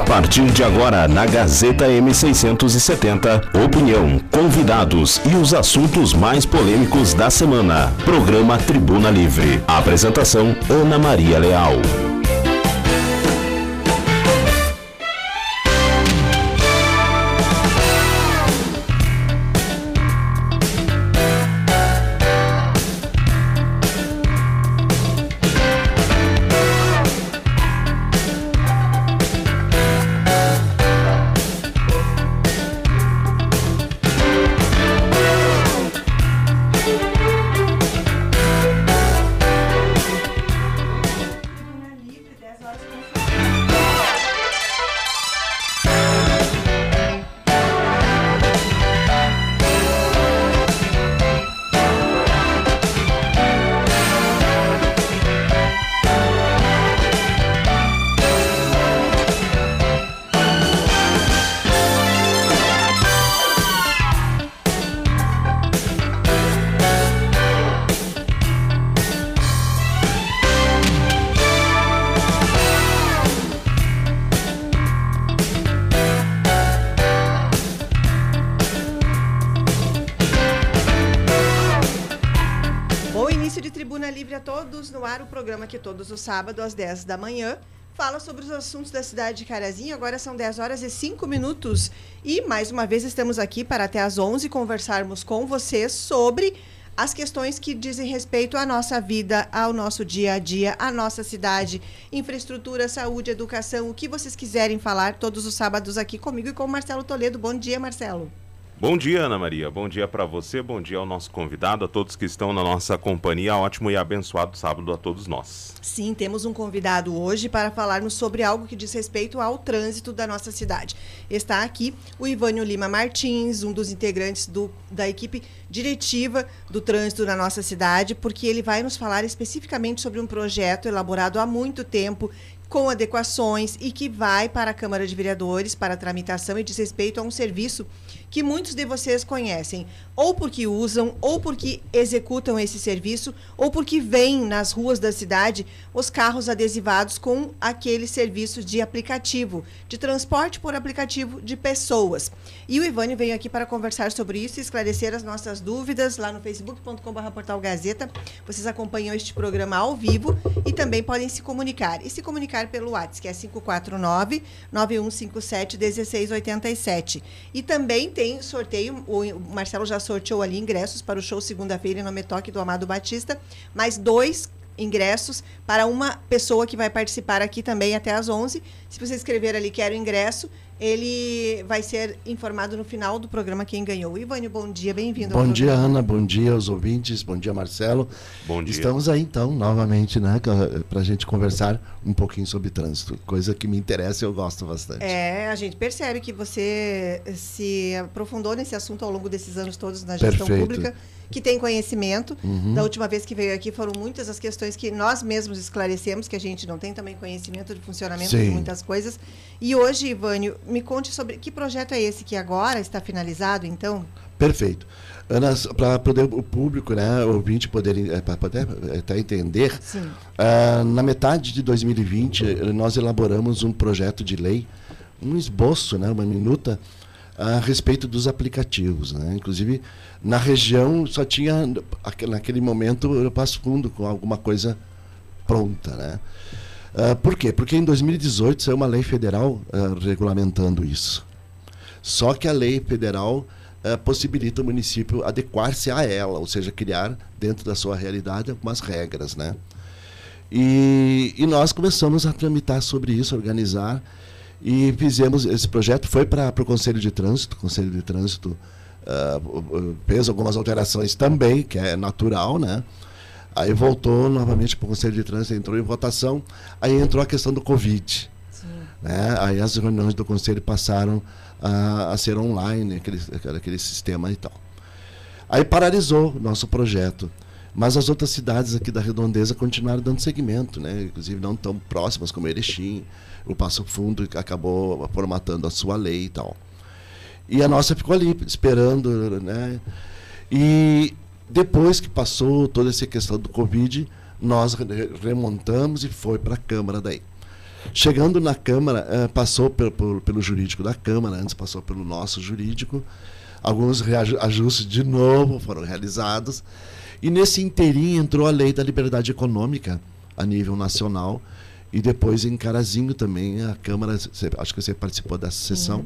A partir de agora, na Gazeta M670, opinião, convidados e os assuntos mais polêmicos da semana. Programa Tribuna Livre. Apresentação: Ana Maria Leal. Todos os sábados às 10 da manhã fala sobre os assuntos da cidade de Carazinho. Agora são 10 horas e 5 minutos e mais uma vez estamos aqui para até às 11 conversarmos com vocês sobre as questões que dizem respeito à nossa vida, ao nosso dia a dia, à nossa cidade, infraestrutura, saúde, educação, o que vocês quiserem falar todos os sábados aqui comigo e com o Marcelo Toledo. Bom dia, Marcelo. Bom dia, Ana Maria. Bom dia para você, bom dia ao nosso convidado, a todos que estão na nossa companhia. Ótimo e abençoado sábado a todos nós. Sim, temos um convidado hoje para falarmos sobre algo que diz respeito ao trânsito da nossa cidade. Está aqui o Ivânio Lima Martins, um dos integrantes do, da equipe diretiva do trânsito na nossa cidade, porque ele vai nos falar especificamente sobre um projeto elaborado há muito tempo com adequações e que vai para a Câmara de Vereadores para tramitação e diz respeito a um serviço que muitos de vocês conhecem, ou porque usam, ou porque executam esse serviço, ou porque veem nas ruas da cidade os carros adesivados com aquele serviço de aplicativo, de transporte por aplicativo de pessoas. E o Ivânio veio aqui para conversar sobre isso e esclarecer as nossas dúvidas lá no facebook.com.br portal Gazeta. Vocês acompanham este programa ao vivo e também podem se comunicar. E se comunicar pelo WhatsApp, que é 549 9157 1687. E também tem sorteio, o Marcelo já sorteou ali ingressos para o show segunda-feira no Metoque do Amado Batista, mais dois ingressos para uma pessoa que vai participar aqui também até às 11. Se você escrever ali quero ingresso, ele vai ser informado no final do programa quem ganhou. Ivânio, bom dia, bem-vindo. Bom dia, Ana, bom dia aos ouvintes, bom dia, Marcelo. Bom dia. Estamos aí, então, novamente, né, para a gente conversar um pouquinho sobre trânsito, coisa que me interessa e eu gosto bastante. É, a gente percebe que você se aprofundou nesse assunto ao longo desses anos todos na gestão Perfeito. pública que tem conhecimento. Uhum. Da última vez que veio aqui foram muitas as questões que nós mesmos esclarecemos, que a gente não tem também conhecimento de funcionamento Sim. de muitas coisas. E hoje, Ivânio, me conte sobre que projeto é esse que agora está finalizado, então? Perfeito. Ana, para poder o público, né, o ouvinte poder, é, para poder até entender, uh, na metade de 2020 nós elaboramos um projeto de lei, um esboço, né, uma minuta a respeito dos aplicativos, né? Inclusive na região só tinha naquele momento o Passo Fundo com alguma coisa pronta, né? Uh, por quê? Porque em 2018 saiu uma lei federal uh, regulamentando isso. Só que a lei federal uh, possibilita o município adequar-se a ela, ou seja, criar dentro da sua realidade algumas regras, né? E, e nós começamos a tramitar sobre isso, organizar e fizemos esse projeto foi para o Conselho de Trânsito, o Conselho de Trânsito fez algumas alterações também, que é natural, né? Aí voltou novamente para o Conselho de Trânsito, entrou em votação, aí entrou a questão do Covid. Né? Aí as reuniões do Conselho passaram a, a ser online, aquele, aquele sistema e tal. Aí paralisou o nosso projeto. Mas as outras cidades aqui da redondeza continuaram dando seguimento, né? inclusive não tão próximas como Erechim. O Passo Fundo acabou formatando a sua lei e tal. E a nossa ficou ali, esperando. Né? E depois que passou toda essa questão do Covid, nós remontamos e foi para a Câmara daí. Chegando na Câmara, eh, passou pelo, pelo, pelo, jurídico da Câmara, antes passou pelo nosso jurídico. Alguns ajustes de novo foram realizados. E nesse inteirinho entrou a lei da liberdade econômica a nível nacional. E depois em Carazinho também, a Câmara, acho que você participou dessa sessão,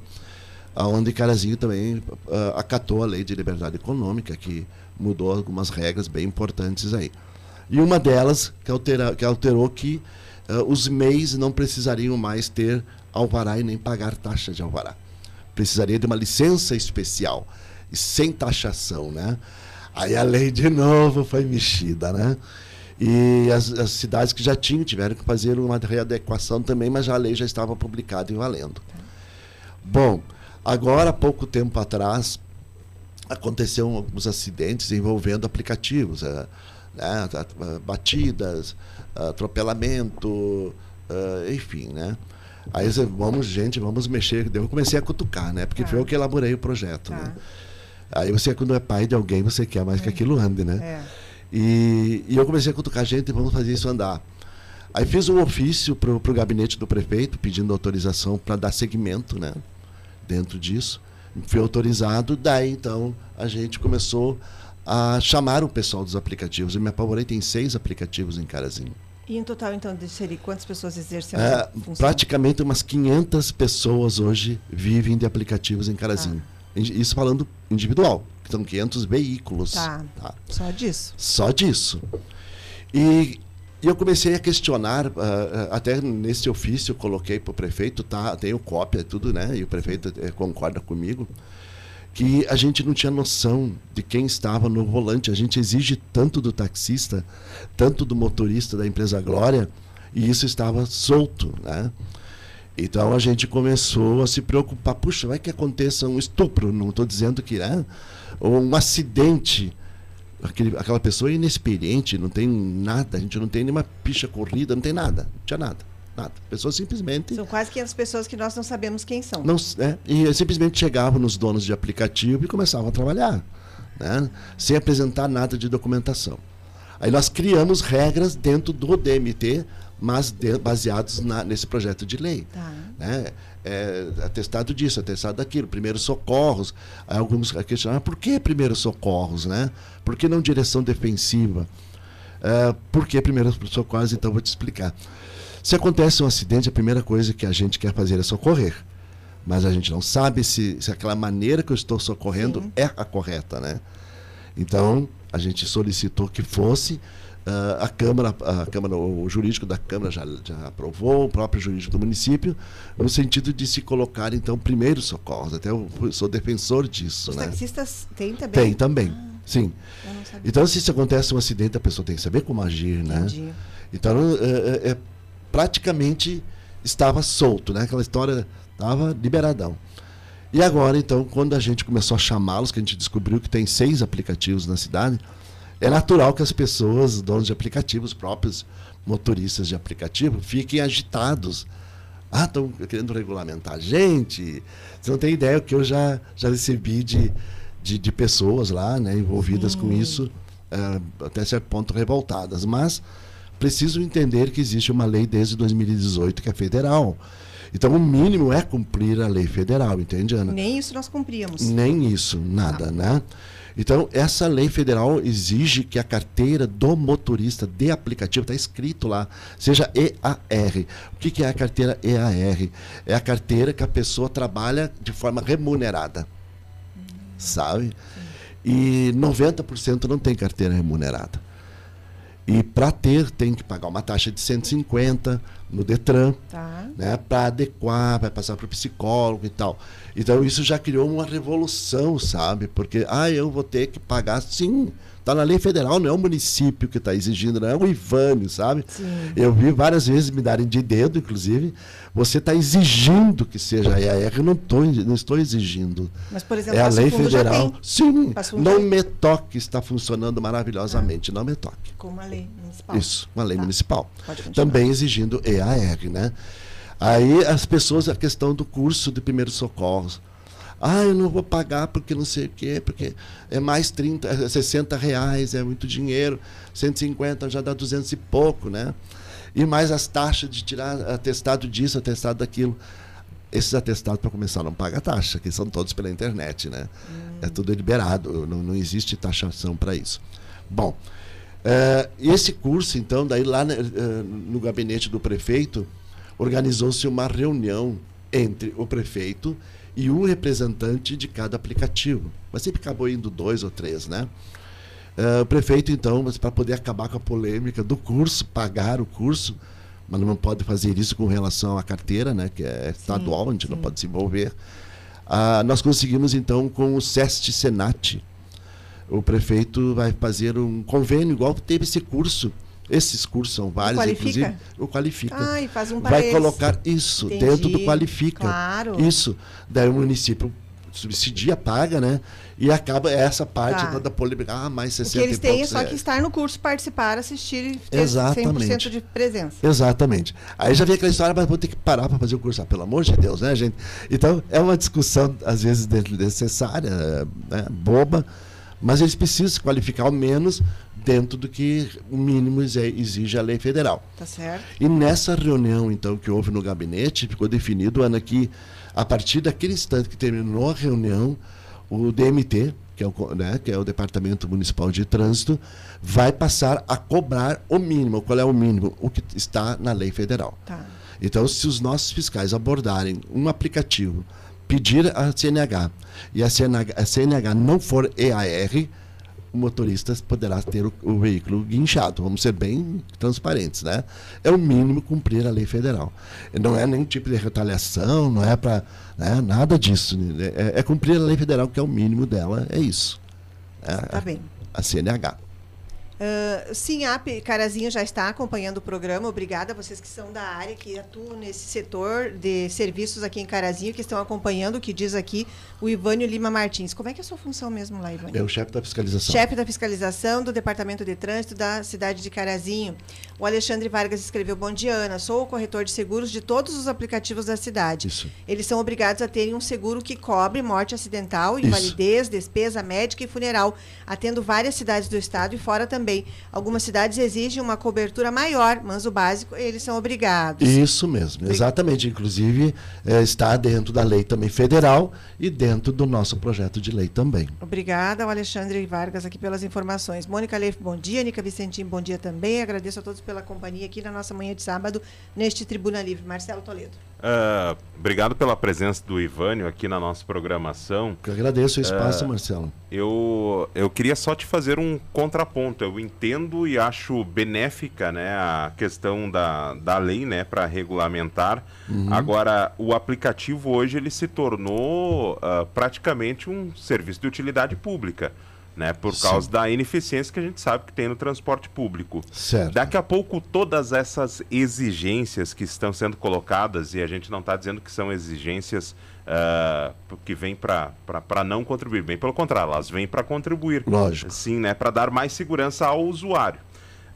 uhum. onde Carazinho também uh, acatou a lei de liberdade econômica, que mudou algumas regras bem importantes aí. E uma delas que, altera, que alterou que uh, os MEIs não precisariam mais ter alvará e nem pagar taxa de alvará. Precisaria de uma licença especial e sem taxação, né? Aí a lei de novo foi mexida, né? E as, as, cidades que já tinham tiveram que fazer uma readequação também, mas a lei já estava publicada e valendo. Bom, agora, pouco tempo atrás, aconteceram alguns acidentes envolvendo aplicativos, é, né, batidas, atropelamento, uh, enfim, né? Aí vamos, gente, vamos mexer. Eu comecei a cutucar, né? Porque tá. foi eu que elaborei o projeto, tá. né? Aí você, quando é pai de alguém, você quer mais é. que aquilo ande, né? É. E, e, eu comecei a cutucar gente, vamos fazer isso andar. Aí fiz um ofício para o gabinete do prefeito, pedindo autorização para dar seguimento, né? Dentro disso. Fui autorizado, daí então a gente começou a chamar o pessoal dos aplicativos. Eu me apavorei, tem seis aplicativos em Carazinho. E em total, então, seria quantas pessoas exercem é, função? Praticamente umas 500 pessoas hoje vivem de aplicativos em Carazinho. Ah. Isso falando individual. São 500 veículos. Tá. tá. Só disso. Só disso. E, e eu comecei a questionar, uh, até nesse ofício eu coloquei para o prefeito, tá, tenho cópia, tudo, né? E o prefeito uh, concorda comigo que a gente não tinha noção de quem estava no volante. A gente exige tanto do taxista, tanto do motorista da empresa Glória, e isso estava solto, né? Então a gente começou a se preocupar. Puxa, vai que aconteça um estupro, não estou dizendo que é, ou um acidente. Aquele, aquela pessoa é inexperiente, não tem nada, a gente não tem nenhuma picha corrida, não tem nada, não tinha nada. Nada. Pessoas simplesmente. São quase 500 pessoas que nós não sabemos quem são. Não, é, e simplesmente chegavam nos donos de aplicativo e começavam a trabalhar, né? sem apresentar nada de documentação. Aí nós criamos regras dentro do DMT, mas de, baseados na, nesse projeto de lei. Tá. Né? É, atestado disso, atestado daquilo, primeiros socorros. Aí alguns questionaram por que primeiros socorros, né? Por que não direção defensiva? É, por que primeiros socorros? Então vou te explicar. Se acontece um acidente, a primeira coisa que a gente quer fazer é socorrer. Mas a gente não sabe se, se aquela maneira que eu estou socorrendo Sim. é a correta, né? Então, a gente solicitou que fosse. Uh, a Câmara, a Câmara, o jurídico da Câmara já, já aprovou, o próprio jurídico do município, no sentido de se colocar, então, primeiros socorros. Até eu sou defensor disso. Os né? taxistas têm também? Tem também, ah, sim. Então, se acontece um acidente, a pessoa tem que saber como agir, né? Entendi. né? Então, é, é praticamente estava solto, né? Aquela história estava liberadão. E agora, então, quando a gente começou a chamá-los, que a gente descobriu que tem seis aplicativos na cidade, é natural que as pessoas, donos de aplicativos, próprios motoristas de aplicativo, fiquem agitados. Ah, estão querendo regulamentar a gente. Você não tem ideia o que eu já, já recebi de, de, de pessoas lá, né, envolvidas com isso, é, até certo ponto revoltadas. Mas preciso entender que existe uma lei desde 2018 que é federal. Então, o mínimo é cumprir a lei federal, entende, Ana? Nem isso nós cumpríamos. Nem isso, nada, ah. né? Então, essa lei federal exige que a carteira do motorista de aplicativo, está escrito lá, seja EAR. O que, que é a carteira EAR? É a carteira que a pessoa trabalha de forma remunerada. Sabe? E 90% não tem carteira remunerada. E para ter, tem que pagar uma taxa de 150 no Detran, tá. né, para adequar, vai passar para o psicólogo e tal. Então isso já criou uma revolução, sabe? Porque, ah, eu vou ter que pagar, sim, Está na lei federal, não é o município que está exigindo, não é o Ivânio, sabe? Sim. Eu vi várias vezes me darem de dedo, inclusive. Você está exigindo que seja a EAR, eu não, tô, não estou exigindo. Mas, por exemplo, é a lei federal. Sim, não me toque está funcionando maravilhosamente, ah. não me toque. Com uma lei municipal. Isso, uma lei tá. municipal. Também exigindo EAR, né? Aí as pessoas, a questão do curso de primeiros socorros. Ah, eu não vou pagar porque não sei o quê, porque é mais 30, 60 é reais, é muito dinheiro, 150 já dá 200 e pouco, né? E mais as taxas de tirar atestado disso, atestado daquilo. Esses atestados, para começar, não pagam taxa, que são todos pela internet, né? Hum. É tudo liberado, não, não existe taxação para isso. Bom, uh, esse curso, então, daí lá uh, no gabinete do prefeito, organizou-se uma reunião entre o prefeito e um representante de cada aplicativo. Mas sempre acabou indo dois ou três, né? Uh, o prefeito, então, para poder acabar com a polêmica do curso, pagar o curso, mas não pode fazer isso com relação à carteira, né, que é estadual, sim, a gente sim. não pode se envolver. Uh, nós conseguimos, então, com o SEST Senat, o prefeito vai fazer um convênio, igual teve esse curso. Esses cursos são vários, o inclusive. O Qualifica. Ah, e faz um vai colocar isso Entendi. dentro do Qualifica. Claro. Isso. Daí o município subsidia, paga, né? E acaba essa parte tá. da polêmica. Ah, mais 60 O que eles têm é só que estar no curso, participar, assistir e ter Exatamente. 100% de presença. Exatamente. Aí já vem aquela história, mas vou ter que parar para fazer o curso. Ah, pelo amor de Deus, né, gente? Então, é uma discussão, às vezes, necessária, né? boba, mas eles precisam se qualificar ao menos dentro do que o mínimo exige a lei federal. Tá certo. E nessa reunião, então, que houve no gabinete, ficou definido, Ana, que a partir daquele instante que terminou a reunião, o DMT, que é o, né, que é o Departamento Municipal de Trânsito, vai passar a cobrar o mínimo. Qual é o mínimo? O que está na lei federal. Tá. Então, se os nossos fiscais abordarem um aplicativo, pedir a CNH e a CNH, a CNH não for EAR, o motorista poderá ter o, o, veículo guinchado. Vamos ser bem transparentes, né? É o mínimo cumprir a lei federal. Não é nenhum tipo de retaliação, não é para né, nada disso. É, é, cumprir a lei federal, que é o mínimo dela, é isso. É, tá bem. A CNH. Uh, sim, a Carazinho já está acompanhando o programa. Obrigada a vocês que são da área, que atuam nesse setor de serviços aqui em Carazinho, que estão acompanhando o que diz aqui o Ivânio Lima Martins. Como é que é a sua função mesmo lá, Ivânio? É o chefe da fiscalização. Chefe da fiscalização do Departamento de Trânsito da cidade de Carazinho. O Alexandre Vargas escreveu: Bom dia, Ana. Sou o corretor de seguros de todos os aplicativos da cidade. Isso. Eles são obrigados a terem um seguro que cobre morte acidental, invalidez, Isso. despesa médica e funeral, atendo várias cidades do estado e fora também. Algumas cidades exigem uma cobertura maior, mas o básico eles são obrigados. Isso mesmo, exatamente. Inclusive, é, está dentro da lei também federal e dentro do nosso projeto de lei também. Obrigada ao Alexandre Vargas aqui pelas informações. Mônica Leif, bom dia. Nica Vicentim, bom dia também. Agradeço a todos pela companhia aqui na nossa manhã de sábado, neste Tribuna Livre. Marcelo Toledo. Uh, obrigado pela presença do Ivânio aqui na nossa programação. Eu agradeço o espaço, uh, Marcelo. Eu, eu queria só te fazer um contraponto. Eu entendo e acho benéfica né, a questão da, da lei né, para regulamentar. Uhum. Agora, o aplicativo hoje ele se tornou uh, praticamente um serviço de utilidade pública né? Por causa Sim. da ineficiência que a gente sabe que tem no transporte público. Certo. Daqui a pouco, todas essas exigências que estão sendo colocadas, e a gente não está dizendo que são exigências uh, que vêm para não contribuir, bem pelo contrário, elas vêm para contribuir. Lógico. Sim, né? Para dar mais segurança ao usuário.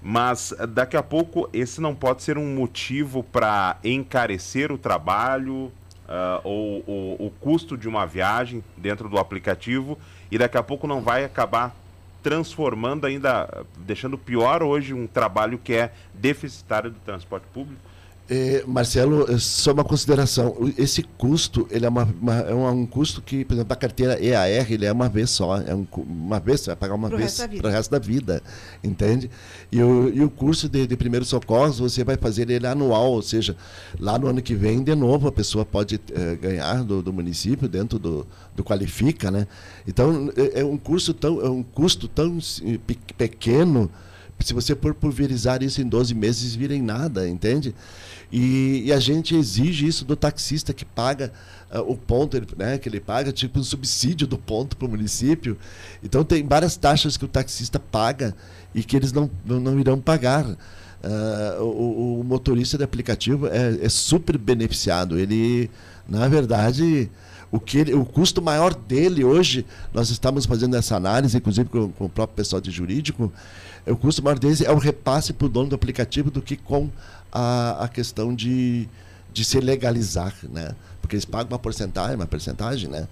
Mas daqui a pouco, esse não pode ser um motivo para encarecer o trabalho, uh, ou, ou o custo de uma viagem dentro do aplicativo e daqui a pouco não vai acabar transformando ainda, deixando pior hoje um trabalho que é deficitário do transporte público? É, Marcelo, é só uma consideração. Esse custo, ele é, uma, uma, é um custo que, por exemplo, a carteira EAR, ele é uma vez só. É um, uma vez, você vai pagar uma pro vez para o resto da vida. Entende? E o, e o curso de, de primeiros socorros, você vai fazer ele anual, ou seja, lá no ano que vem, de novo, a pessoa pode é, ganhar do, do, município, dentro do, do Qualifica, né? Então, é, é um curso tão, é um custo tão pequeno, se você for pulverizar isso em 12 meses, vira em nada, entende? E, e, a gente exige isso do taxista que paga uh, o ponto, ele, né, que ele paga, tipo um subsídio do ponto para o município. Então tem várias taxas que o taxista paga e que eles não, não, não irão pagar. Uh, o, o, motorista de aplicativo é, é, super beneficiado. Ele, na verdade, o, que ele, o custo maior dele hoje, nós estamos fazendo essa análise, inclusive com, com o próprio pessoal de jurídico, o custo maior dele é o repasse para o dono do aplicativo do que com a, a questão de, de se legalizar, né? Porque eles pagam uma porcentagem, uma porcentagem, né?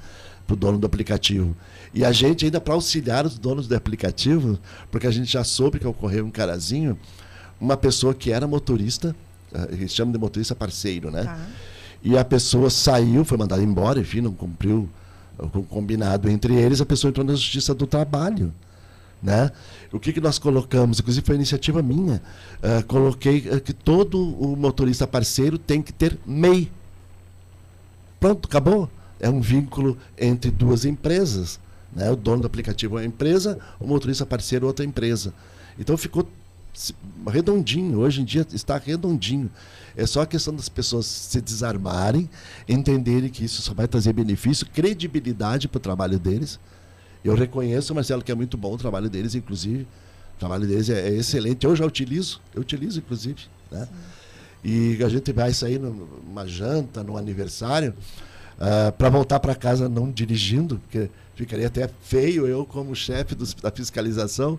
Para o dono do aplicativo. E a gente ainda para auxiliar os donos do aplicativo, porque a gente já soube que ocorreu um carazinho, uma pessoa que era motorista, uh, eles chamam de motorista parceiro, né? Tá. E a pessoa saiu, foi mandada embora, enfim, não cumpriu o combinado entre eles, a pessoa entrou na Justiça do Trabalho. Né? O que, que nós colocamos, inclusive foi iniciativa minha, uh, coloquei uh, que todo o motorista parceiro tem que ter MEI. Pronto, acabou. É um vínculo entre duas empresas. Né? O dono do aplicativo é uma empresa, o motorista parceiro é outra empresa. Então ficou redondinho, hoje em dia está redondinho. É só a questão das pessoas se desarmarem, entenderem que isso só vai trazer benefício, credibilidade para o trabalho deles. Eu reconheço, Marcelo, que é muito bom o trabalho deles, inclusive. O trabalho deles é, é excelente. Eu já utilizo, eu utilizo, inclusive. Né? E a gente vai sair numa janta, num aniversário, uh, ah, para voltar para casa não dirigindo, porque ficaria até feio eu, como chefe da fiscalização,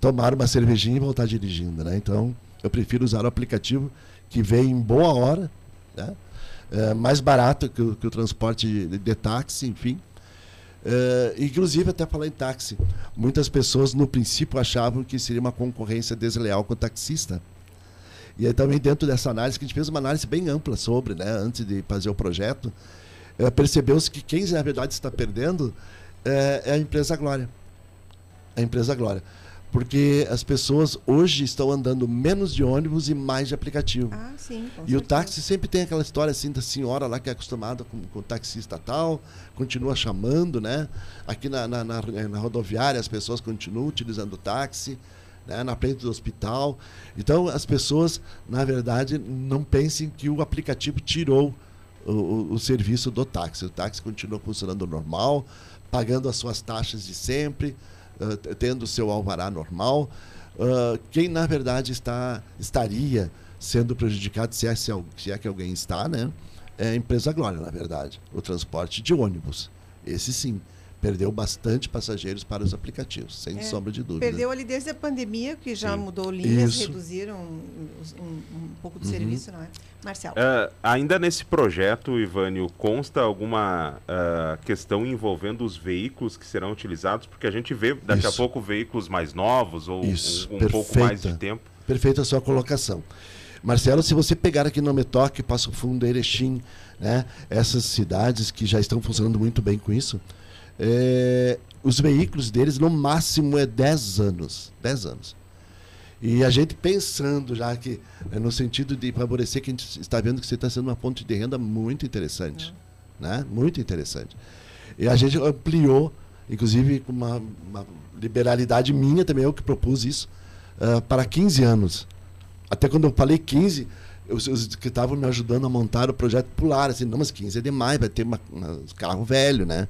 tomar uma cervejinha e voltar dirigindo. Né? Então, eu prefiro usar o aplicativo que vem em boa hora, né? é, mais barato que o, que o transporte de, de, táxi, enfim. É, inclusive, até falar em táxi, muitas pessoas no princípio achavam que seria uma concorrência desleal com o taxista. E aí também dentro dessa análise, que a gente fez uma análise bem ampla sobre, né, antes de fazer o projeto, é, percebeu-se que quem na verdade está perdendo é, é a empresa Glória. A empresa Glória. Porque as pessoas hoje estão andando menos de ônibus e mais de aplicativo. Ah, sim. e o táxi sempre tem aquela história assim da senhora lá que é acostumada com, com o taxista tal, continua chamando, né? Aqui na, na, na, na rodoviária as pessoas continuam utilizando o táxi. Né, na frente do hospital. Então, as pessoas, na verdade, não pensem que o aplicativo tirou o, o, o, serviço do táxi. O táxi continua funcionando normal, pagando as suas taxas de sempre, uh, tendo seu alvará normal. Uh, quem, na verdade, está, estaria sendo prejudicado, se é, se é que alguém está, né? é a empresa Glória, na verdade. O transporte de ônibus. Esse sim perdeu bastante passageiros para os aplicativos, sem é, sombra de dúvida. Perdeu ali desde a pandemia, que já Sim. mudou linhas, Isso. reduziram um, um, um, pouco do uhum. serviço, não é? Marcelo. Uh, ainda nesse projeto, Ivânio, consta alguma uh, questão envolvendo os veículos que serão utilizados? Porque a gente vê daqui Isso. a pouco veículos mais novos ou Isso. um, um pouco mais de tempo. Perfeita a sua colocação. Marcelo, se você pegar aqui no Metoque, Passo Fundo, Erechim, né, essas cidades que já estão funcionando muito bem com isso, é, os veículos deles no máximo é 10 anos. 10 anos. E a gente pensando já que, é no sentido de favorecer, que a gente está vendo que você está sendo uma fonte de renda muito interessante. É. Né? Muito interessante. E a gente ampliou, inclusive com uma, uma liberalidade minha também, eu que propus isso, uh, para 15 anos. Até quando eu falei 15, os, os que estavam me ajudando a montar o projeto pularam assim, não, mas 15 é demais, vai ter uma, um carro velho, né?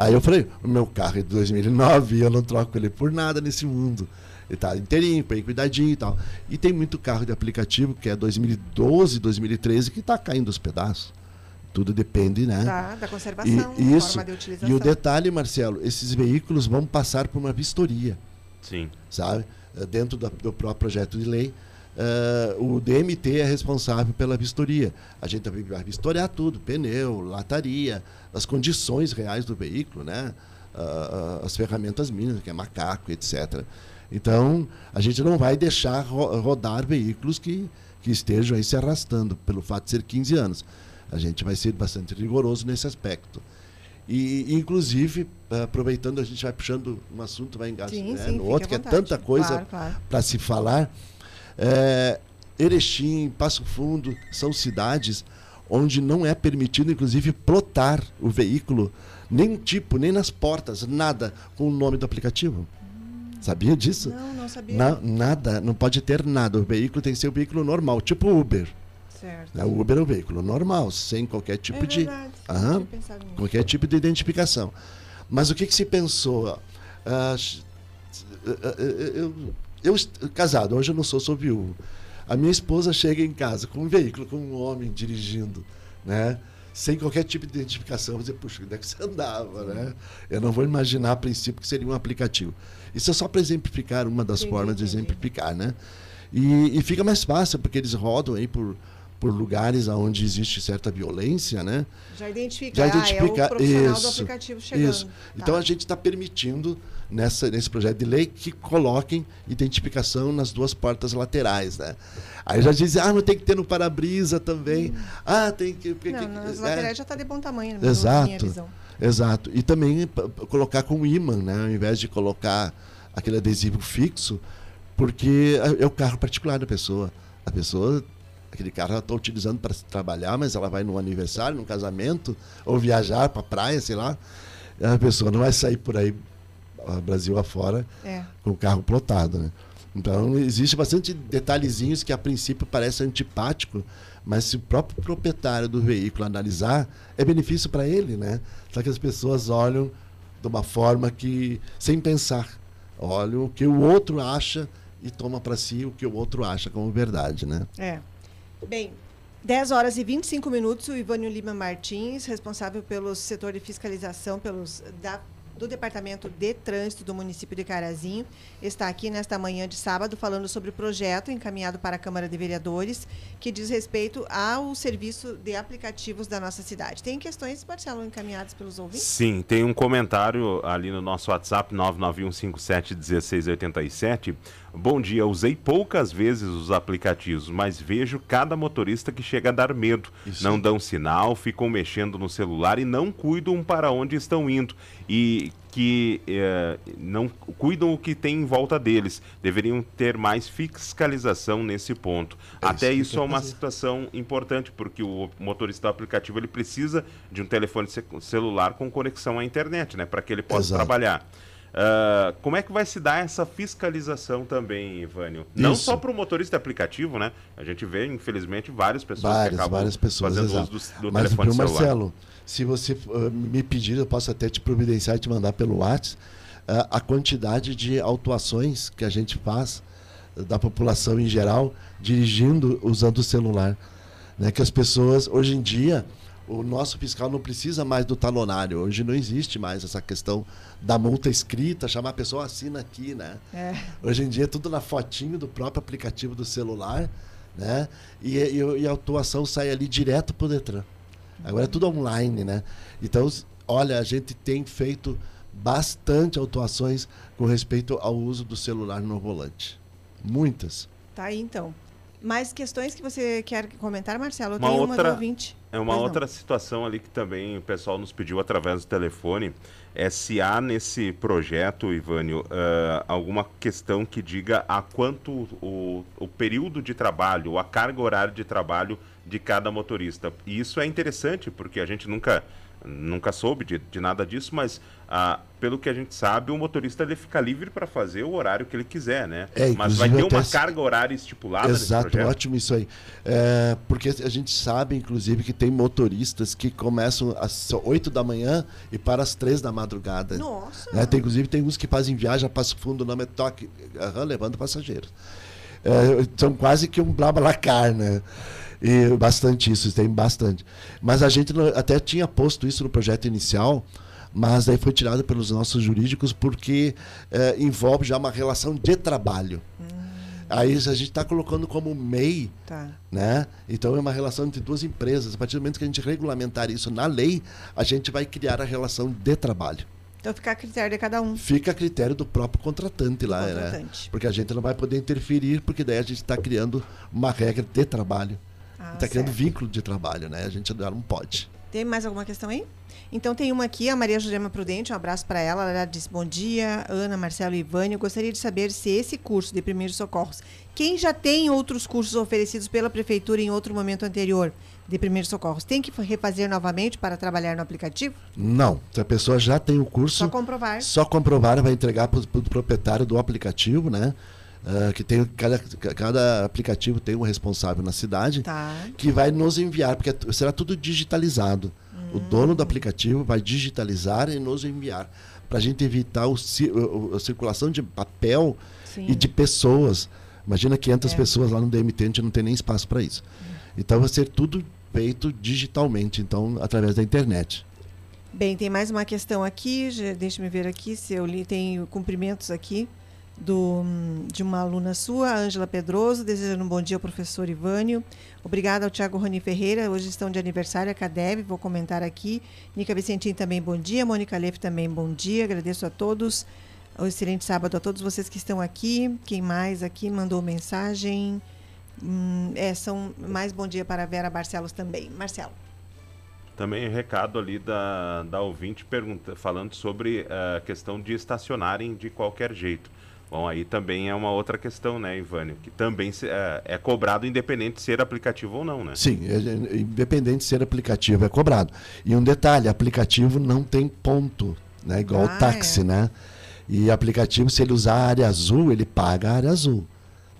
Aí eu falei, o meu carro é de 2009 e eu não troco ele por nada nesse mundo. Ele está inteirinho, bem cuidadinho e tal. E tem muito carro de aplicativo que é 2012, 2013 que está caindo os pedaços. Tudo depende, né? Tá, da conservação, e, isso. forma de utilização. E o detalhe, Marcelo, esses veículos vão passar por uma vistoria. Sim. Sabe? Dentro do, do próprio projeto de lei. Uh, o DMT é responsável pela vistoria. A gente vai vistoriar tudo: pneu, lataria, as condições reais do veículo, né? Uh, as ferramentas mínimas, que é macaco, etc. Então, a gente não vai deixar ro rodar veículos que, que estejam aí se arrastando, pelo fato de ser 15 anos. A gente vai ser bastante rigoroso nesse aspecto. E, inclusive, aproveitando, a gente vai puxando um assunto, vai engajar né? no outro, que é tanta coisa claro, claro. para se falar. É, Erechim, Passo Fundo, são cidades onde não é permitido, inclusive, plotar o veículo, nem tipo, nem nas portas, nada, com o nome do aplicativo. Sabia disso? Não, não sabia. Na, nada, não pode ter nada. O veículo tem que ser um veículo normal, tipo Uber. Certo. Né, o Uber é um veículo normal, sem qualquer tipo é de. Aham, qualquer tipo de identificação. Mas o que, que se pensou? Uh, eu, eu, casado, hoje eu não sou, sou viúvo. A minha esposa chega em casa com um veículo, com um homem dirigindo, né? Sem qualquer tipo de identificação. Dizer, puxa, onde é que você andava, né? Eu não vou imaginar a princípio que seria um aplicativo. Isso é só para exemplificar, uma das formas de exemplificar, né? E, e, fica mais fácil, porque eles rodam aí por, por lugares onde existe certa violência, né? Já identifica, Já identifica ah, é o profissional isso, do aplicativo chegando. Isso. Então Tá. a gente está permitindo nessa, nesse projeto de lei que coloquem identificação nas duas portas laterais, né? Aí já dizem, ah, não tem que ter no para-brisa também. Ah, tem que. que- Hum. Não, que- nas é. laterais já está de bom tamanho, na minha Exato. visão. Exato. E também colocar com imã, né? Ao invés de colocar aquele adesivo fixo, porque é é o carro particular da pessoa. A pessoa, aquele carro ela está utilizando para trabalhar, mas ela vai num aniversário, num casamento, ou viajar para praia, sei lá. A pessoa não vai sair por aí, Brasil afora, É. com o carro plotado, né? Então, existe bastante detalhezinhos que a princípio parece antipático, mas se o próprio proprietário do veículo analisar, é benefício para ele, né? Só que as pessoas olham de uma forma que, sem pensar, olham o que o outro acha e toma para si o que o outro acha como verdade, né? É. Bem, 10 horas e 25 minutos, o Ivânio Lima Martins, responsável pelo setor de fiscalização pelos, da- do Departamento de Trânsito do município de Carazinho, está aqui nesta manhã de sábado falando sobre o projeto encaminhado para a Câmara de Vereadores, que diz respeito ao serviço de aplicativos da nossa cidade. Tem questões, Marcelo, encaminhadas pelos ouvintes? Sim, tem um comentário ali no nosso WhatsApp 991571687. Bom dia, usei poucas vezes os aplicativos, mas vejo cada motorista que chega a dar medo. Isso. Não dão sinal, ficam mexendo no celular e não cuidam para onde estão indo. E que eh, não cuidam o que tem em volta deles. Deveriam ter mais fiscalização nesse ponto. É Até isso isso é uma fazer. situação importante, porque o motorista do aplicativo ele precisa de um telefone ce- celular com conexão à internet, né? Para que ele possa Exato. trabalhar. Ah, como é que vai se dar essa fiscalização também, Ivânio? Não Isso. só para o motorista aplicativo, né? A gente vê, infelizmente, várias pessoas Várias, que acabam várias pessoas, fazendo exato. uso do, do Mas, telefone celular. Marcelo, se você uh, me pedir, eu posso até te providenciar e te mandar pelo WhatsApp uh, a quantidade de autuações que a gente faz uh, da população em geral dirigindo usando o celular. Né? Que as pessoas, hoje em dia, o nosso fiscal não precisa mais do talonário. Hoje não existe mais essa questão da multa escrita, chamar a pessoa assina aqui, né? É. Hoje em dia é tudo na fotinho do próprio aplicativo do celular, né? E, e, e a autuação sai ali direto pro Detran. Agora é tudo online, né? Então, olha, a gente tem feito bastante autuações com respeito ao uso do celular no volante. Muitas. Tá aí, então. Mais questões que você quer comentar, Marcelo? Eu Uma tenho uma outra- do ouvinte. É uma Pois não. outra situação ali que também o pessoal nos pediu através do telefone. É se há nesse projeto, Ivânio, ah, alguma questão que diga a quanto o, o período de trabalho, a carga horária de trabalho de cada motorista. E isso é interessante, porque a gente nunca, nunca soube de, de nada disso, mas ah, pelo que a gente sabe, o motorista ele fica livre para fazer o horário que ele quiser, né? É, mas vai ter uma carga horária estipulada nesse Exato, ótimo isso aí. É, porque a gente sabe, inclusive, que tem motoristas que começam às 8 da manhã e para às 3 da madrugada. Nossa! Né? Tem, inclusive, tem uns que fazem viagem a Passo Fundo na Metoque, aham, levando passageiros. É, são quase que um blablacar, né? E bastante isso, tem bastante. Mas a gente não- até tinha posto isso no projeto inicial, mas daí foi tirado pelos nossos jurídicos porque é, envolve já uma relação de trabalho. Aí a gente está colocando como MEI Tá. né? Então é uma relação entre duas empresas. A partir do momento que a gente regulamentar isso na lei, a gente vai criar a relação de trabalho. Então fica a critério de cada um. Fica a critério do próprio contratante lá, né? contratante. Porque a gente não vai poder interferir, porque daí a gente está criando uma regra de trabalho. Ah, Está criando certo. vínculo de trabalho, né? A gente não pode. Tem mais alguma questão aí? Então tem uma aqui, a Maria Jurema Prudente, um abraço para ela. Ela disse: Bom dia, Ana, Marcelo e Ivânia. Eu gostaria de saber se esse curso de primeiros socorros, quem já tem outros cursos oferecidos pela prefeitura em outro momento anterior de primeiros socorros, tem que refazer novamente para trabalhar no aplicativo? Não. Se a pessoa já tem o curso, Só comprovar. só comprovar, vai entregar para o proprietário do aplicativo, né? Ah, que tem cada, cada aplicativo tem um responsável na cidade. Tá. que vai nos enviar, porque é será tudo digitalizado. O dono do aplicativo vai digitalizar e nos enviar. Para a gente evitar o o- a circulação de papel Sim. e de pessoas. Imagina 500 É. pessoas lá no DMT, a gente não tem nem espaço para isso. Então vai ser tudo feito digitalmente, então através da internet. Bem, tem mais uma questão aqui. já- Deixa-me ver aqui se eu li. Tem cumprimentos aqui do, de uma aluna sua, Ângela Pedroso, desejando um bom dia ao professor Ivânio. Obrigada ao Tiago Rony Ferreira, hoje estão de aniversário a Cadeve, vou comentar aqui. Nica Vicentim também bom dia, Mônica Leff também bom dia, agradeço a todos. Um excelente sábado a todos vocês que estão aqui. Quem mais aqui mandou mensagem? Hum, é, são mais bom dia para a Vera Barcelos também. Marcelo. Também recado ali da, da ouvinte pergunta, falando sobre a uh, questão de estacionarem de qualquer jeito. Bom, aí também é uma outra questão, né, Ivânio? Que também se, é, é, cobrado independente de ser aplicativo ou não, né? Sim, é, é, independente de ser aplicativo, é cobrado. E um detalhe, aplicativo não tem ponto, né? Igual ah, o táxi, é. né? E aplicativo, se ele usar a área azul, ele paga a área azul.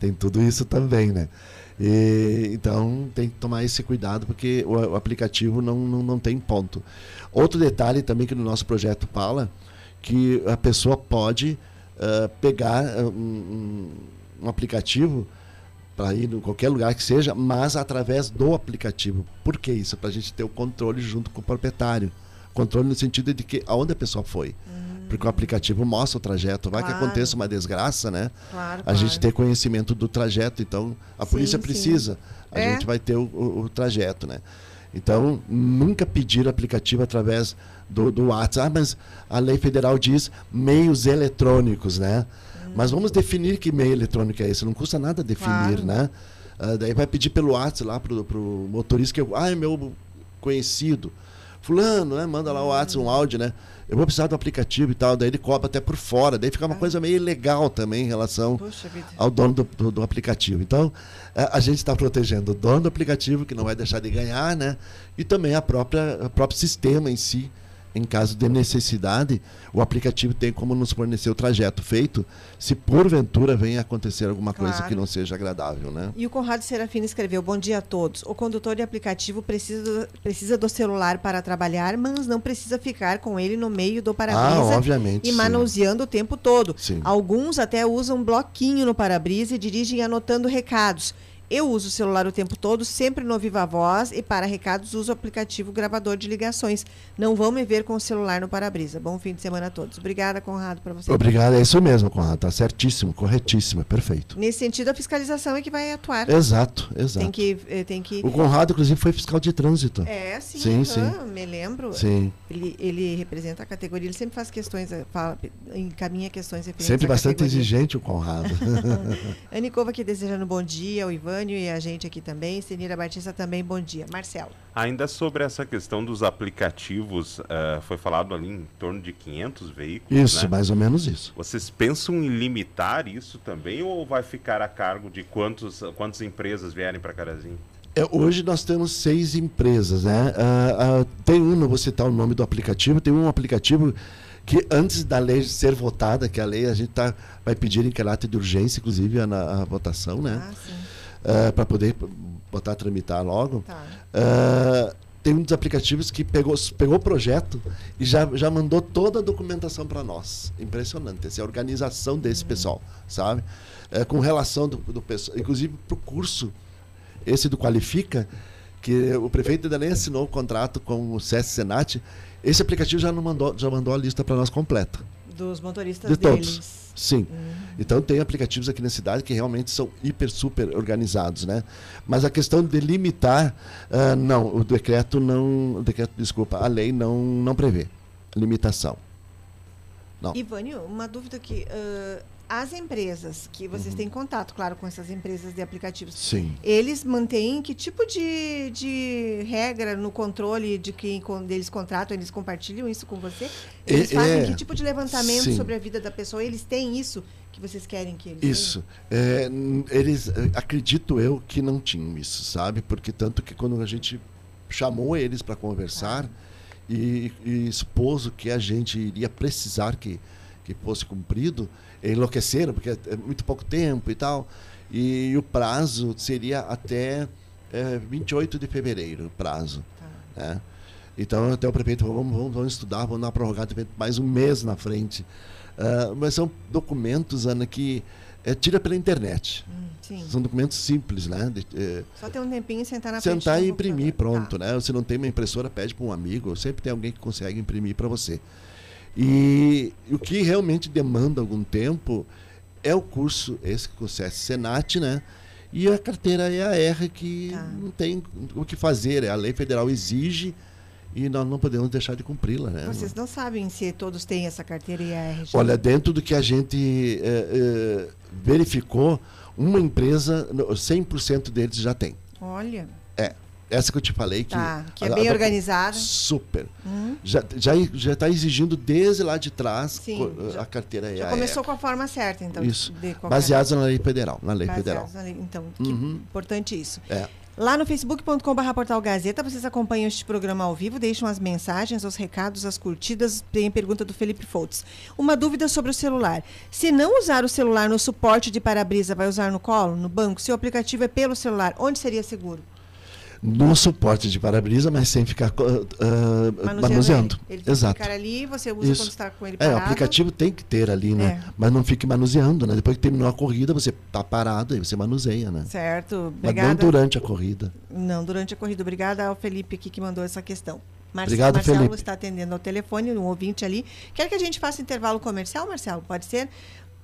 Tem tudo isso também, né? E, então tem que tomar esse cuidado porque o, o aplicativo não, não, não tem ponto. Outro detalhe também que no nosso projeto fala que a pessoa pode uh, pegar um, um, um aplicativo para ir em qualquer lugar que seja, mas através do aplicativo. Por que isso? Para a gente ter o controle junto com o proprietário. Controle no sentido de que aonde a pessoa foi. Uhum. Porque o aplicativo mostra o trajeto. Vai claro. que aconteça uma desgraça, né? Claro, a claro. gente ter conhecimento do trajeto. Então, a sim, polícia precisa. Sim. A é? gente vai ter o, o, o trajeto, né? Então, nunca pedir aplicativo através do, do WhatsApp. Ah, mas a lei federal diz meios eletrônicos, né? Hum. Mas vamos definir que meio eletrônico é esse. Não custa nada definir, claro. né? Uh, daí vai pedir pelo WhatsApp lá pro, pro motorista que eu, ah, é meu conhecido. Fulano, né? Manda lá o WhatsApp, um áudio, né? Eu vou precisar do aplicativo e tal, daí ele cobra até por fora, daí fica uma ah. coisa meio ilegal também em relação ao dono do, do, do aplicativo. Então, a, a gente está protegendo o dono do aplicativo, que não vai deixar de ganhar, né? E também a própria, o próprio sistema em si, em caso de necessidade, o aplicativo tem como nos fornecer o trajeto feito, se porventura venha acontecer alguma claro. coisa que não seja agradável, né? E o Conrado Serafino escreveu: Bom dia a todos. O condutor de aplicativo precisa, precisa do celular para trabalhar, mas não precisa ficar com ele no meio do para-brisa ah, e manuseando sim. o tempo todo. Sim. Alguns até usam um bloquinho no para-brisa e dirigem anotando recados. Eu uso o celular o tempo todo, sempre no Viva Voz e para recados uso o aplicativo gravador de ligações. Não vão me ver com o celular no para-brisa. Bom fim de semana a todos. Obrigada, Conrado, para você. Obrigado, é isso mesmo, Conrado. Tá certíssimo, corretíssimo, perfeito. Nesse sentido, a fiscalização é que vai atuar. Exato, exato. Tem que, eh, tem que... O Conrado, inclusive, foi fiscal de trânsito. É, sim. Sim, sim. Me lembro. Sim. Ele, ele representa a categoria, ele sempre faz questões, eh, fala, encaminha questões referentes Sempre bastante categoria. exigente o Conrado. Anicova aqui desejando um bom dia ao Ivânio e a gente aqui aqui também. Senira Batista também, bom dia. Marcelo. Ainda sobre essa questão dos aplicativos, uh, foi falado ali em torno de 500 veículos. Isso, né? mais ou menos isso. Vocês pensam em limitar isso também ou vai ficar a cargo de quantos, quantas empresas vierem para Carazinho? É, hoje nós temos seis empresas, né? Uh, uh, tem um, não vou citar o nome do aplicativo, tem um aplicativo que antes da lei ser votada, que a lei a gente tá, vai pedir em caráter de urgência, inclusive, a, a votação, né? Ah, sim uh, eh, para poder botar tramitar logo. Tá. Uh, tem um dos aplicativos que pegou, pegou o projeto e já, já mandou toda a documentação para nós. Impressionante. Essa é a organização desse uhum. pessoal, sabe? É, com relação do, do pessoal, inclusive para o curso, esse do Qualifica, que o prefeito ainda nem assinou o contrato com o SES Senat, esse aplicativo já, não mandou, já mandou a lista para nós completa. Dos motoristas de deles. todos. Sim. Uhum. Então tem aplicativos aqui na cidade que realmente são hiper, super organizados, né? Mas a questão de limitar, uh, não, o decreto não, o decreto, desculpa, a lei não, não prevê limitação. Não. Ivânio, uma dúvida que uh, as empresas que vocês uhum. têm contato, claro, com essas empresas de aplicativos, Sim. eles mantêm que tipo de, de regra no controle de quem eles contratam, eles compartilham isso com você? Eles é, fazem é, que tipo de levantamento sim. sobre a vida da pessoa? Eles têm isso que vocês querem que eles Isso. É, eles, é, acredito eu que não tinham isso, sabe? Porque tanto que quando a gente chamou eles para conversar ah. e, e expôs o que a gente iria precisar que, que fosse cumprido, enlouqueceram, porque é muito pouco tempo e tal. E, e o prazo seria até é, 28 de fevereiro, o prazo. Tá. Né? Então, até o prefeito falou, vamos, vamos, vamos estudar, vamos dar uma prorrogada mais um mês na frente. Uh, mas são documentos, Ana, que é, tira pela internet. Hum, são documentos simples, né? De, é, Só ter um tempinho e sentar na sentar frente. E imprimir, pronto, tá. né? Você não tem uma impressora, pede para um amigo, sempre tem alguém que consegue imprimir para você. E o que realmente demanda algum tempo é o curso, esse que o SESC Senat, né? E a carteira é a R que Tá. não tem o que fazer. A lei federal exige e nós não podemos deixar de cumpri-la, né? Vocês não sabem se todos têm essa carteira IARG. Olha, dentro do que a gente eh, eh, verificou, uma empresa, no- 100% deles já tem. Olha, É, essa que eu te falei que... Tá, que é a- bem a- organizada. Super. Já Já já está exigindo desde lá de trás Sim, co- já- a carteira já EAR. começou com a forma certa, então. Isso. Baseados na lei federal, na lei baseados federal. na lei. Então, que importante isso. É. Lá no facebook.com.br portal Gazeta, vocês acompanham este programa ao vivo, deixam as mensagens, os recados, as curtidas. Tem a pergunta do Felipe Foltz. Uma dúvida sobre o celular. Se não usar o celular no suporte de para-brisa, vai usar no colo, no banco? Se o aplicativo é pelo celular, onde seria seguro? No suporte de para-brisa, mas sem ficar co- ah, manuseando. ele. Tem Exato. que ficar ali, você usa Isso. quando está com ele É, parado. o aplicativo tem que ter ali, né? É. Mas não fique manuseando, né? Depois que terminou a corrida, você tá parado, aí você manuseia, né? Certo, Mas não obrigada. durante a corrida. Não, durante a corrida. Obrigada ao Felipe aqui que mandou essa questão. Marce- Obrigado, Marcelo Felipe. está atendendo ao telefone, um ouvinte ali. Quer que a gente faça intervalo comercial, Marcelo? Pode ser?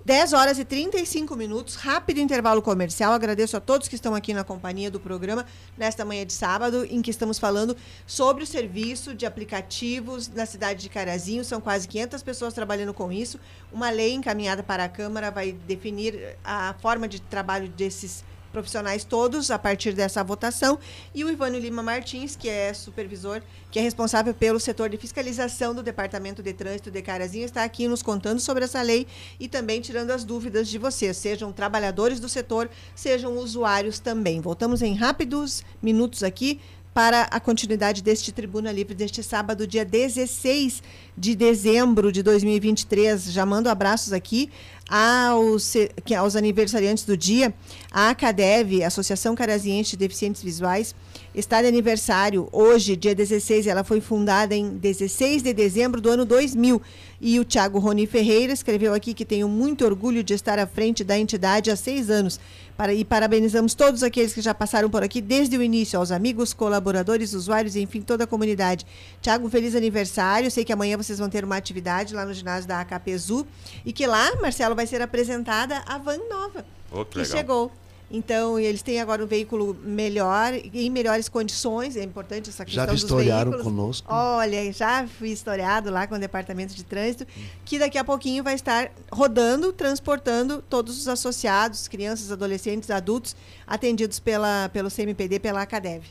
10 horas e 35 minutos, rápido intervalo comercial. Agradeço a todos que estão aqui na companhia do programa nesta manhã de sábado, em que estamos falando sobre o serviço de aplicativos na cidade de Carazinho. São quase 500 pessoas trabalhando com isso. Uma lei encaminhada para a Câmara vai definir a forma de trabalho desses profissionais todos a partir dessa votação e o Ivânio Lima Martins, que é supervisor, que é responsável pelo setor de fiscalização do Departamento de Trânsito de Carazinho, está aqui nos contando sobre essa lei e também tirando as dúvidas de vocês, sejam trabalhadores do setor, sejam usuários também. Voltamos em rápidos minutos aqui para a continuidade deste Tribuna Livre deste sábado, dia 16 de dezembro de 2023. Já mando abraços aqui aos, aos aniversariantes do dia. A ACADEV, Associação Caraziense de Deficientes Visuais, está de aniversário hoje, dia 16. Ela foi fundada em 16 de dezembro do ano 2000. E o Tiago Roni Ferreira escreveu aqui que tenho muito orgulho de estar à frente da entidade há seis anos. Para, e parabenizamos todos aqueles que já passaram por aqui desde o início, aos amigos, colaboradores, usuários e, enfim, toda a comunidade. Tiago, feliz aniversário. Sei que amanhã vocês vão ter uma atividade lá no ginásio da AKPZU e que lá, Marcelo, vai ser apresentada a van nova Ô, que que chegou. Então, eles têm agora um veículo melhor, em melhores condições. É importante essa questão Já dos vistoriaram veículos. conosco. Olha, já fui historiado lá com o Departamento de Trânsito, que daqui a pouquinho vai estar rodando, transportando todos os associados, crianças, adolescentes, adultos, atendidos pela, pelo CMPD, pela Acadev.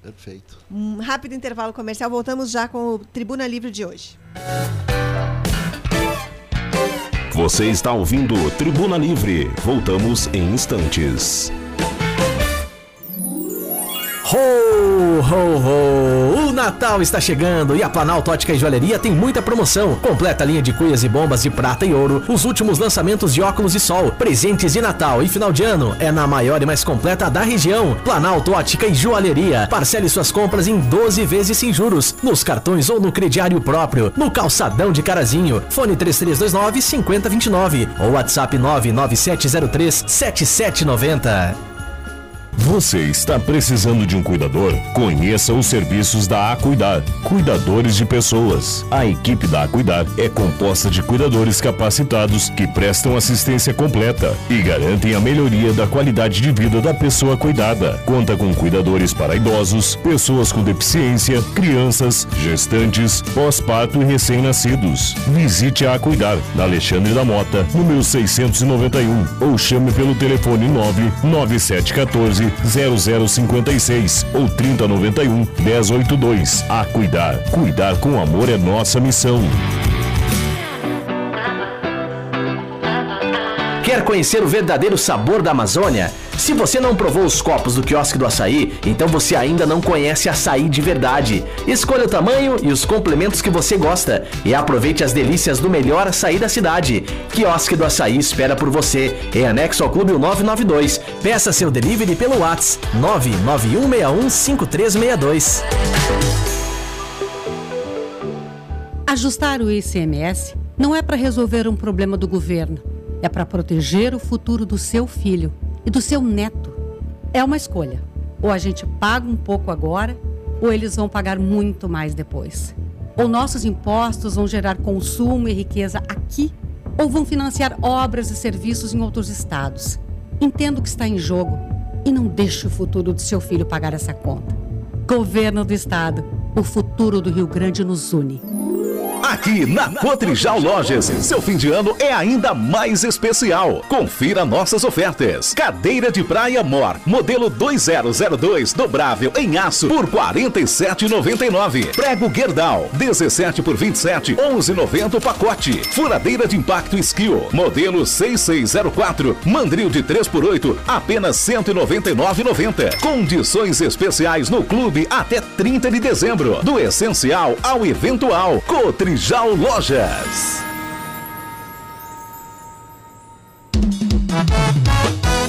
Perfeito. Um rápido intervalo comercial, voltamos já com o Tribuna Livre de hoje. Você está ouvindo Tribuna Livre. Voltamos em instantes. Ho, ho, ho! O Natal está chegando e a Planalto Ótica e Joalheria tem muita promoção. Completa linha de cuias e bombas de prata e ouro, os últimos lançamentos de óculos de sol, presentes de Natal e final de ano. É na maior e mais completa da região. Planalto Ótica e Joalheria. Parcele suas compras em 12 vezes sem juros, nos cartões ou no crediário próprio, no calçadão de Carazinho. Fone 3329 5029 ou WhatsApp 99703 7790. Você está precisando de um cuidador? Conheça os serviços da Acuidar. Cuidadores de pessoas. A equipe da Acuidar é composta de cuidadores capacitados que prestam assistência completa e garantem a melhoria da qualidade de vida da pessoa cuidada. Conta com cuidadores para idosos, pessoas com deficiência, crianças, gestantes, pós-parto e recém-nascidos. Visite a Acuidar, na Alexandre da Mota, número 691, ou chame pelo telefone 99714 0056 ou 3091 1082. A cuidar. Cuidar com amor é nossa missão. Quer conhecer o verdadeiro sabor da Amazônia? Se você não provou os copos do quiosque do açaí, então você ainda não conhece açaí de verdade. Escolha o tamanho e os complementos que você gosta e aproveite as delícias do melhor açaí da cidade. Quiosque do Açaí espera por você, em anexo ao Clube 992. Peça seu delivery pelo WhatsApp 991615362. Ajustar o ICMS não é para resolver um problema do governo, é para proteger o futuro do seu filho e do seu neto. É uma escolha. Ou a gente paga um pouco agora, ou eles vão pagar muito mais depois. Ou nossos impostos vão gerar consumo e riqueza aqui, Ou vão financiar obras e serviços em outros estados? Entenda o que está em jogo e não deixe o futuro do seu filho pagar essa conta. Governo do Estado, o futuro do Rio Grande nos une. Aqui na Cotrijal Lojas, seu fim de ano é ainda mais especial. Confira nossas ofertas. Cadeira de praia Mor, modelo 2002, dobrável em aço por 47,99. Prego Gerdau, 17 por 27, 11,90 pacote. Furadeira de impacto Skill, modelo 6604, mandril de 3 por 8, apenas 199,90. Condições especiais no clube até 30 de dezembro. Do essencial ao eventual. Cotrijal Trijal Lojas.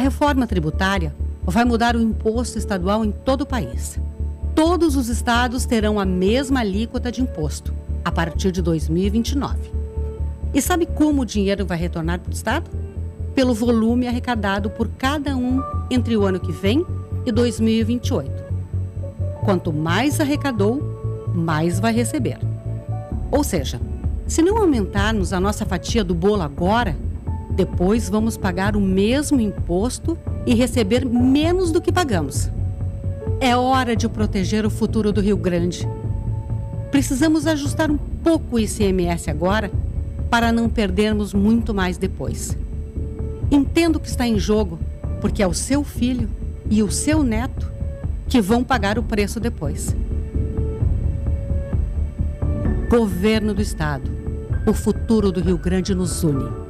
Reforma tributária vai mudar o imposto estadual em todo o país. Todos os estados terão a mesma alíquota de imposto a partir de 2029. E sabe como o dinheiro vai retornar para o estado? Pelo volume arrecadado por cada um entre o ano que vem e 2028. Quanto mais arrecadou, mais vai receber. Ou seja, se não aumentarmos a nossa fatia do bolo agora, depois vamos pagar o mesmo imposto e receber menos do que pagamos. É hora de proteger o futuro do Rio Grande. Precisamos ajustar um pouco o ICMS agora para não perdermos muito mais depois. Entendo que está em jogo, porque é o seu filho e o seu neto que vão pagar o preço depois. Governo do Estado. O futuro do Rio Grande nos une.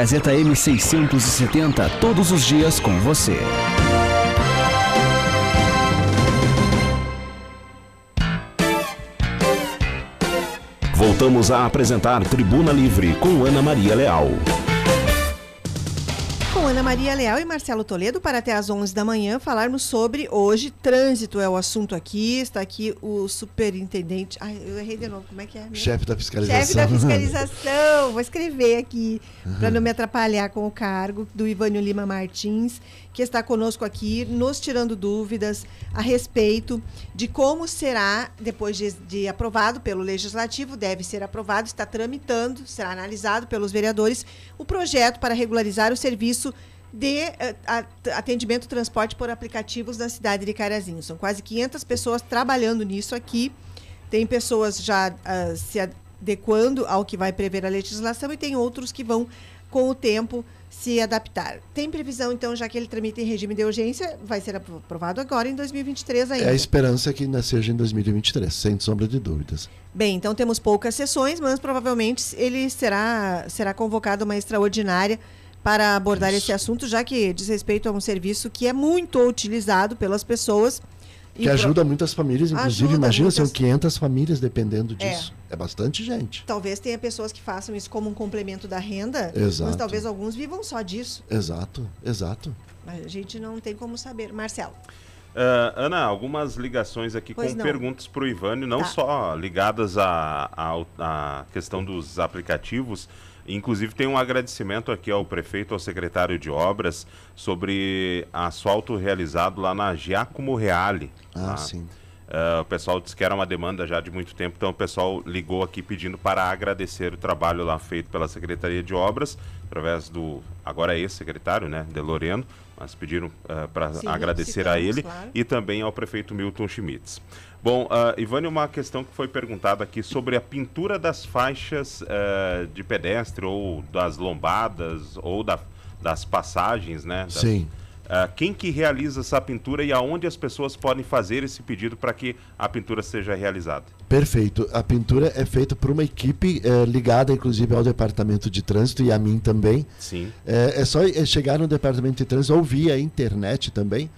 M670, todos os dias com você. Voltamos a apresentar Tribuna Livre com Ana Maria Leal. Com Ana Maria Leal e Marcelo Toledo para até às 11 da manhã falarmos sobre hoje trânsito é o assunto aqui. Está aqui o superintendente. Ai, eu errei de novo. Como é que é? mesmo? Chefe da fiscalização. Chefe da fiscalização. Vou escrever aqui para não me atrapalhar com o cargo do Ivânio Lima Martins, que está conosco aqui, nos tirando dúvidas a respeito de como será, depois de, de aprovado pelo Legislativo, deve ser aprovado, está tramitando, será analisado pelos vereadores, o projeto para regularizar o serviço de eh, atendimento transporte por aplicativos na cidade de Carazinho. São quase 500 pessoas trabalhando nisso aqui. Tem pessoas já ah, se adequando ao que vai prever a legislação e tem outros que vão, com o tempo, se adaptar. Tem previsão, então, já que ele tramita em regime de urgência, vai ser apro- aprovado agora em 2023 ainda. É a esperança que ainda seja em 2023, sem sombra de dúvidas. Bem, então temos poucas sessões, mas provavelmente ele será, será convocado uma extraordinária para abordar esse assunto, já que diz respeito a um serviço que é muito utilizado pelas pessoas. E Que pro- ajuda muitas famílias, inclusive, Ajuda imagina, são muitas. 500 famílias dependendo É. disso. É, bastante gente. Talvez tenha pessoas que façam isso como um complemento da renda, mas Exato. talvez alguns vivam só disso. Exato, exato. Mas a gente não tem como saber. Marcelo. Ah, Ana, algumas ligações aqui Pois com não. perguntas para o Ivânio, não Tá. só ligadas à questão dos aplicativos. Inclusive, tem um agradecimento aqui ao prefeito, ao secretário de obras, sobre asfalto realizado lá na Giacomo Reale. Ah, lá. sim. Ah, o pessoal disse que era uma demanda já de muito tempo, então o pessoal ligou aqui pedindo para agradecer o trabalho lá feito pela Secretaria de Obras. através do agora ex-secretário, né, de Loreno, mas pediram uh, para Sim, agradecer a ele claro. e também ao prefeito Milton Schmitz. Bom, uh, Ivane, uma questão que foi perguntada aqui sobre a pintura das faixas uh, de pedestre ou das lombadas ou da- das passagens, né? das- Sim. Uh, quem que realiza essa pintura e aonde as pessoas podem fazer esse pedido para que a pintura seja realizada? Perfeito. A pintura é feita por uma equipe eh, ligada, inclusive, ao departamento de trânsito e a mim também. Sim. É, é só eh, chegar no departamento de trânsito ou via internet também,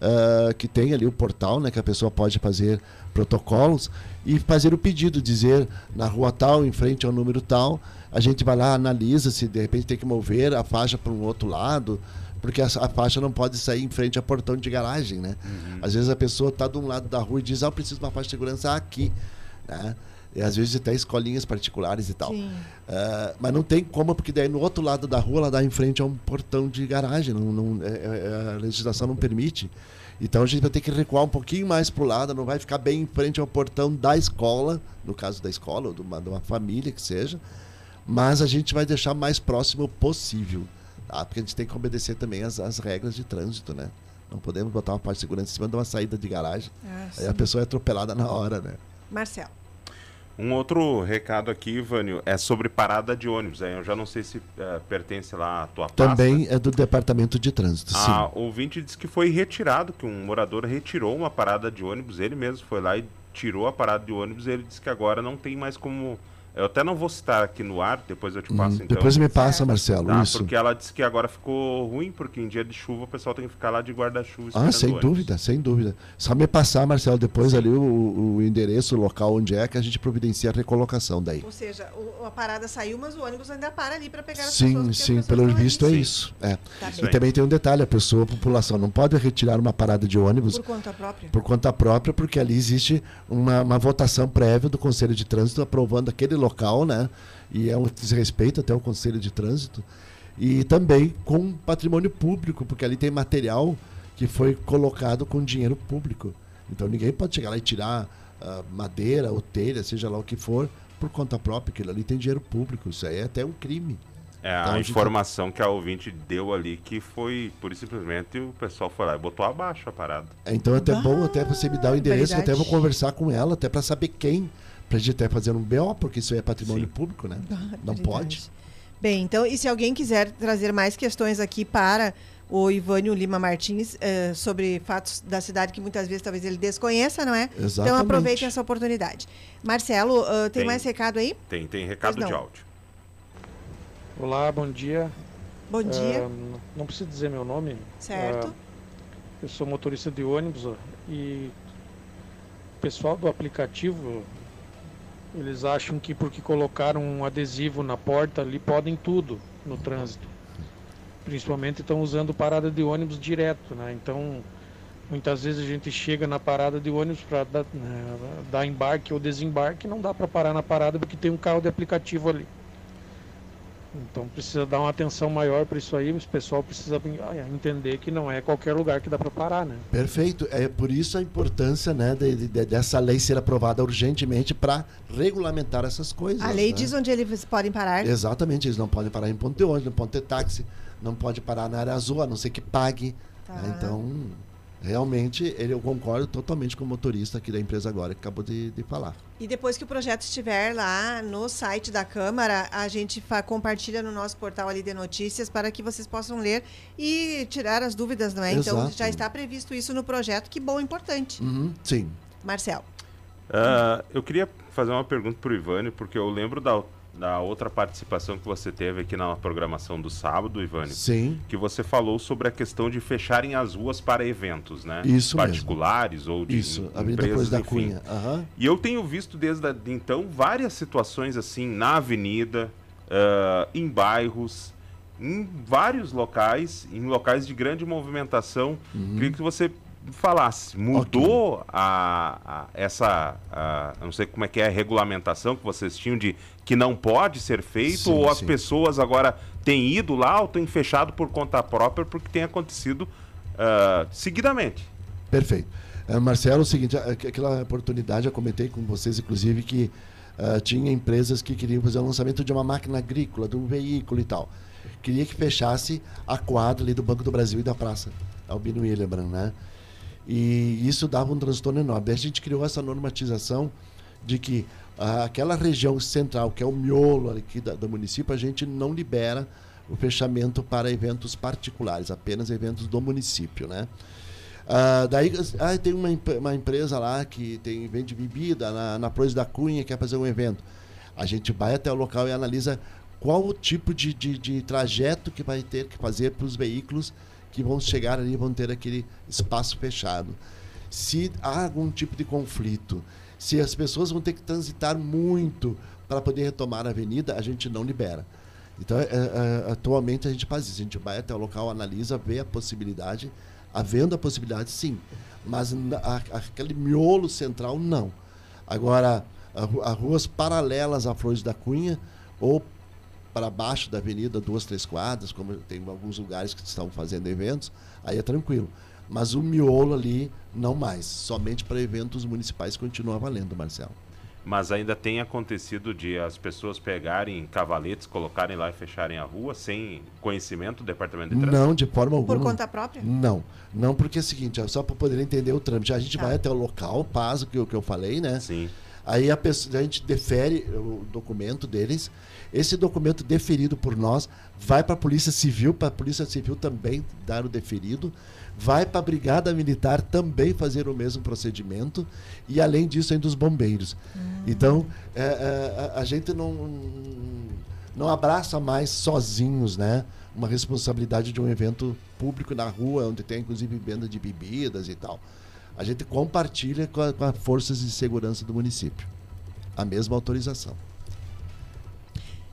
ah, que tem ali o portal, né, que a pessoa pode fazer protocolos e fazer o pedido, dizer na rua tal, em frente ao número tal, a gente vai lá, analisa se de repente tem que mover a faixa para um outro lado, porque a, a faixa não pode sair em frente ao portão de garagem, né? Às vezes a pessoa está de um lado da rua e diz, ah, eu preciso de uma faixa de segurança aqui, né? E às vezes até escolinhas particulares e tal. Ah, mas não tem como, porque daí no outro lado da rua ela dá em frente a um portão de garagem. Não, não- é- é- a legislação não permite. Então a gente vai ter que recuar um pouquinho mais para o lado, não vai ficar bem em frente ao portão da escola, no caso da escola, ou de uma, de uma família que seja, mas a gente vai deixar mais próximo possível. Tá? Porque a gente tem que obedecer também as, as regras de trânsito, né? Não podemos botar uma parte de segurança em cima de uma saída de garagem. Ah, Aí a pessoa é atropelada na hora, né? Marcelo. Um outro recado aqui, Ivânio, é sobre parada de ônibus. Aí Eu já não sei se eh, pertence lá à tua pasta. Também é do departamento de trânsito, sim. A ouvinte disse que foi retirado, que um morador retirou uma parada de ônibus, ele mesmo foi lá e tirou a parada de ônibus, ele disse que agora não tem mais como. Eu até não vou citar aqui no ar, depois eu te passo Hum, então. Depois me passa, Marcelo, Tá, isso. Porque ela disse que agora ficou ruim, porque em dia de chuva o pessoal tem que ficar lá de guarda-chuva. Ah, sem dúvida, sem dúvida. Só me passar, Marcelo, depois ali o, o endereço, o local onde é que a gente providencia a recolocação daí. Ou seja, o- a parada saiu, mas o ônibus ainda para ali para pegar as pessoas. Sim, porque as sim, pessoas pelo visto é Sim. isso. É. Tá E também tem um detalhe, a pessoa, a população, não pode retirar uma parada de ônibus Por conta própria. por conta própria, porque ali existe uma, uma votação prévia do Conselho de Trânsito aprovando aquele local, né? E é um desrespeito até o Conselho de Trânsito. E também com patrimônio público, porque ali tem material que foi colocado com dinheiro público. Então ninguém pode chegar lá e tirar ah, madeira ou telha, seja lá o que for, por conta própria. Aquilo ali tem dinheiro público. Isso aí é até um crime. É, Então, a a gente- informação que a ouvinte deu ali que foi, por simplesmente, o pessoal foi lá e botou abaixo a parada. É, Então é até bom até você me dar o endereço, eu até vou conversar com ela, até para saber quem, pra gente até fazer um BO, porque isso aí é patrimônio público, né? Não pode. Bem, então, e se alguém quiser trazer mais questões aqui para o Ivânio Lima Martins eh, sobre fatos da cidade que muitas vezes talvez ele desconheça, não é? Então Exatamente. aproveitem essa oportunidade. Marcelo, ah, tem, Tem. mais recado aí? Tem, tem recado de áudio. Olá, bom dia. Bom dia. Ah, não preciso dizer meu nome. Certo. Ah, eu sou motorista de ônibus e o pessoal do aplicativo eles acham que porque colocaram um adesivo na porta ali podem tudo no trânsito. Principalmente estão usando parada de ônibus direto, né? Então muitas vezes a gente chega na parada de ônibus para dar, né, dar embarque ou desembarque, não dá para parar na parada porque tem um carro de aplicativo ali. Então precisa dar uma atenção maior para isso aí, o pessoal precisa entender que não é qualquer lugar que dá para parar, né? Perfeito. É por isso a importância né, de- de- dessa lei ser aprovada urgentemente para regulamentar essas coisas. A lei né? diz onde eles podem parar. Exatamente, eles não podem parar em ponto de ônibus, não podem ter táxi, não pode parar na área azul, a não ser que pague. Tá. né? Então, realmente, ele, eu concordo totalmente com o motorista aqui da empresa agora, que acabou de, de falar. E depois que o projeto estiver lá no site da Câmara, a gente compartilha no nosso portal ali de notícias para que vocês possam ler e tirar as dúvidas, não é? Então Exato. já está previsto isso no projeto, que bom, importante. Uhum, sim. Marcel. Ah, eu queria fazer uma pergunta para o Ivani, porque eu lembro da, da outra participação que você teve aqui na programação do sábado, Ivani. Sim. Que você falou sobre a questão de fecharem as ruas para eventos, né? Isso mesmo. Particulares ou de Isso, Avenida empresas, Cruz da enfim. Cunha. Aham. E eu tenho visto desde então várias situações assim na avenida, ah, em bairros, em vários locais, em locais de grande movimentação. Uhum. Queria que você falasse, mudou a, a- essa, a- não sei como é que é a regulamentação que vocês tinham de que não pode ser feito Sim, ou as sim. pessoas agora têm ido lá ou têm fechado por conta própria porque tem acontecido ah, seguidamente. Perfeito. Eh, Marcelo, é o seguinte, aquela oportunidade eu comentei com vocês, inclusive, que Uh, tinha empresas que queriam fazer o lançamento de uma máquina agrícola, de um veículo e tal. Queria que fechasse a quadra ali do Banco do Brasil e da Praça Albino Hildebrand, né? E isso dava um transtorno enorme. Daí a gente criou essa normatização de que uh, aquela região central, que é o miolo aqui da, do município, a gente não libera o fechamento para eventos particulares, apenas eventos do município, né? Uh, daí ah, tem uma, uma, empresa lá que tem, vende bebida na, na Flores da Cunha, quer fazer um evento. A gente vai até o local e analisa qual o tipo de, de, de trajeto que vai ter que fazer para os veículos que vão chegar ali vão ter aquele espaço fechado. Se há algum tipo de conflito, se as pessoas vão ter que transitar muito para poder retomar a avenida, a gente não libera. Então, é, é, atualmente a gente faz isso. A gente vai até o local, analisa, vê a possibilidade. Havendo a possibilidade, sim. Mas a, aquele miolo central, não. Agora, as ruas paralelas a Flores da Cunha ou para baixo da avenida, duas, três quadras, como tem alguns lugares que estão fazendo eventos, aí é tranquilo. Mas o miolo ali, não mais. Somente para eventos municipais continua valendo, Marcelo. Mas ainda tem acontecido de as pessoas pegarem cavaletes, colocarem lá e fecharem a rua sem conhecimento do departamento de trânsito? Não, de forma alguma. Por conta própria? Não. Não, porque é o seguinte, só para poder entender o trâmite. A gente tá. vai até o local, paz, o que, que eu falei, né? Sim. Aí a, pessoa, a gente defere o documento deles. Esse documento deferido por nós vai para a Polícia Civil, para a Polícia Civil também dar o deferido vai para a Brigada Militar também fazer o mesmo procedimento e, além disso, ainda os bombeiros. Hum. Então, é, é, a, gente não, não abraça mais sozinhos né, uma responsabilidade de um evento público na rua, onde tem inclusive venda de bebidas e tal. A gente compartilha com, a, com as forças de segurança do município a mesma autorização.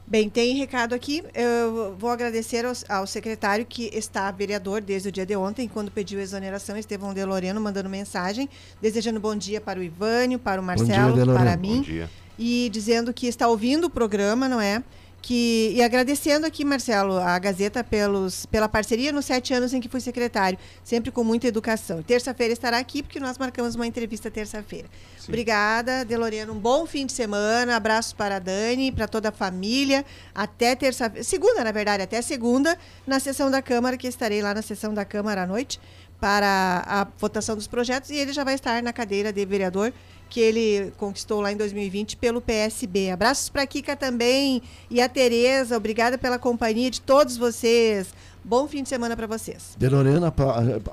Bem, tem recado aqui. Eu vou agradecer ao, ao, secretário que está vereador desde o dia de ontem, quando pediu exoneração, Estevão de Loreno, mandando mensagem, desejando bom dia para o Ivânio, para o Marcelo, dia, para mim. E dizendo que está ouvindo o programa, não é? Que, e agradecendo aqui, Marcelo, a Gazeta pelos, pela parceria nos sete anos em que fui secretário, sempre com muita educação. Terça-feira estará aqui, porque nós marcamos uma entrevista terça-feira. Obrigada, Deloriano. Um bom fim de semana. Abraços para a Dani, para toda a família. Até terça-feira. Segunda, na verdade, até segunda, na sessão da Câmara, que estarei lá na sessão da Câmara à noite para a votação dos projetos. E ele já vai estar na cadeira de vereador que ele conquistou lá em 2020 pelo PSB. Abraços para a Kika também e a Tereza. Obrigada pela companhia de todos vocês. Bom fim de semana para vocês. De Lorena,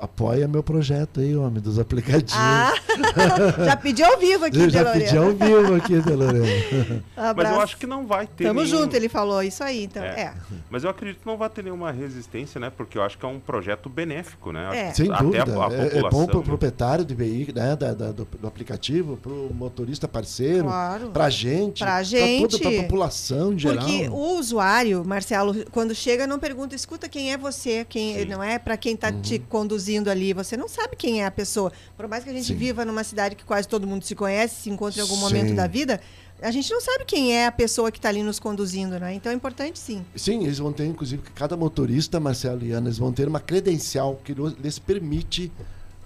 apoia meu projeto aí, homem, dos aplicativos. Ah, já pedi ao vivo aqui, Já pedi ao vivo aqui, De Lorena. Mas eu acho que não vai ter Tamo nenhum... junto, ele falou isso aí, então, é. é. Mas eu acredito que não vai ter nenhuma resistência, né? Porque eu acho que é um projeto benéfico, né? É. Sem Até dúvida. A, a é, é, bom para o proprietário de veículo, né? Da, da do, do, aplicativo, para o motorista parceiro, claro. para a gente, para gente, para a população em geral. Porque o usuário, Marcelo, quando chega, não pergunta, escuta quem é você, quem Sim. não é para quem está uhum. te conduzindo ali. Você não sabe quem é a pessoa. Por mais que a gente Sim. viva numa cidade que quase todo mundo se conhece, se encontra em algum sim. momento da vida, a gente não sabe quem é a pessoa que está ali nos conduzindo, né? Então é importante sim. Sim, eles vão ter, inclusive, cada motorista, Marcelo e Ana, eles vão ter uma credencial que lhes permite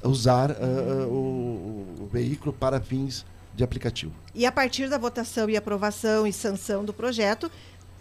usar uh, o, o veículo para fins de aplicativo. E a partir da votação e aprovação e sanção do projeto,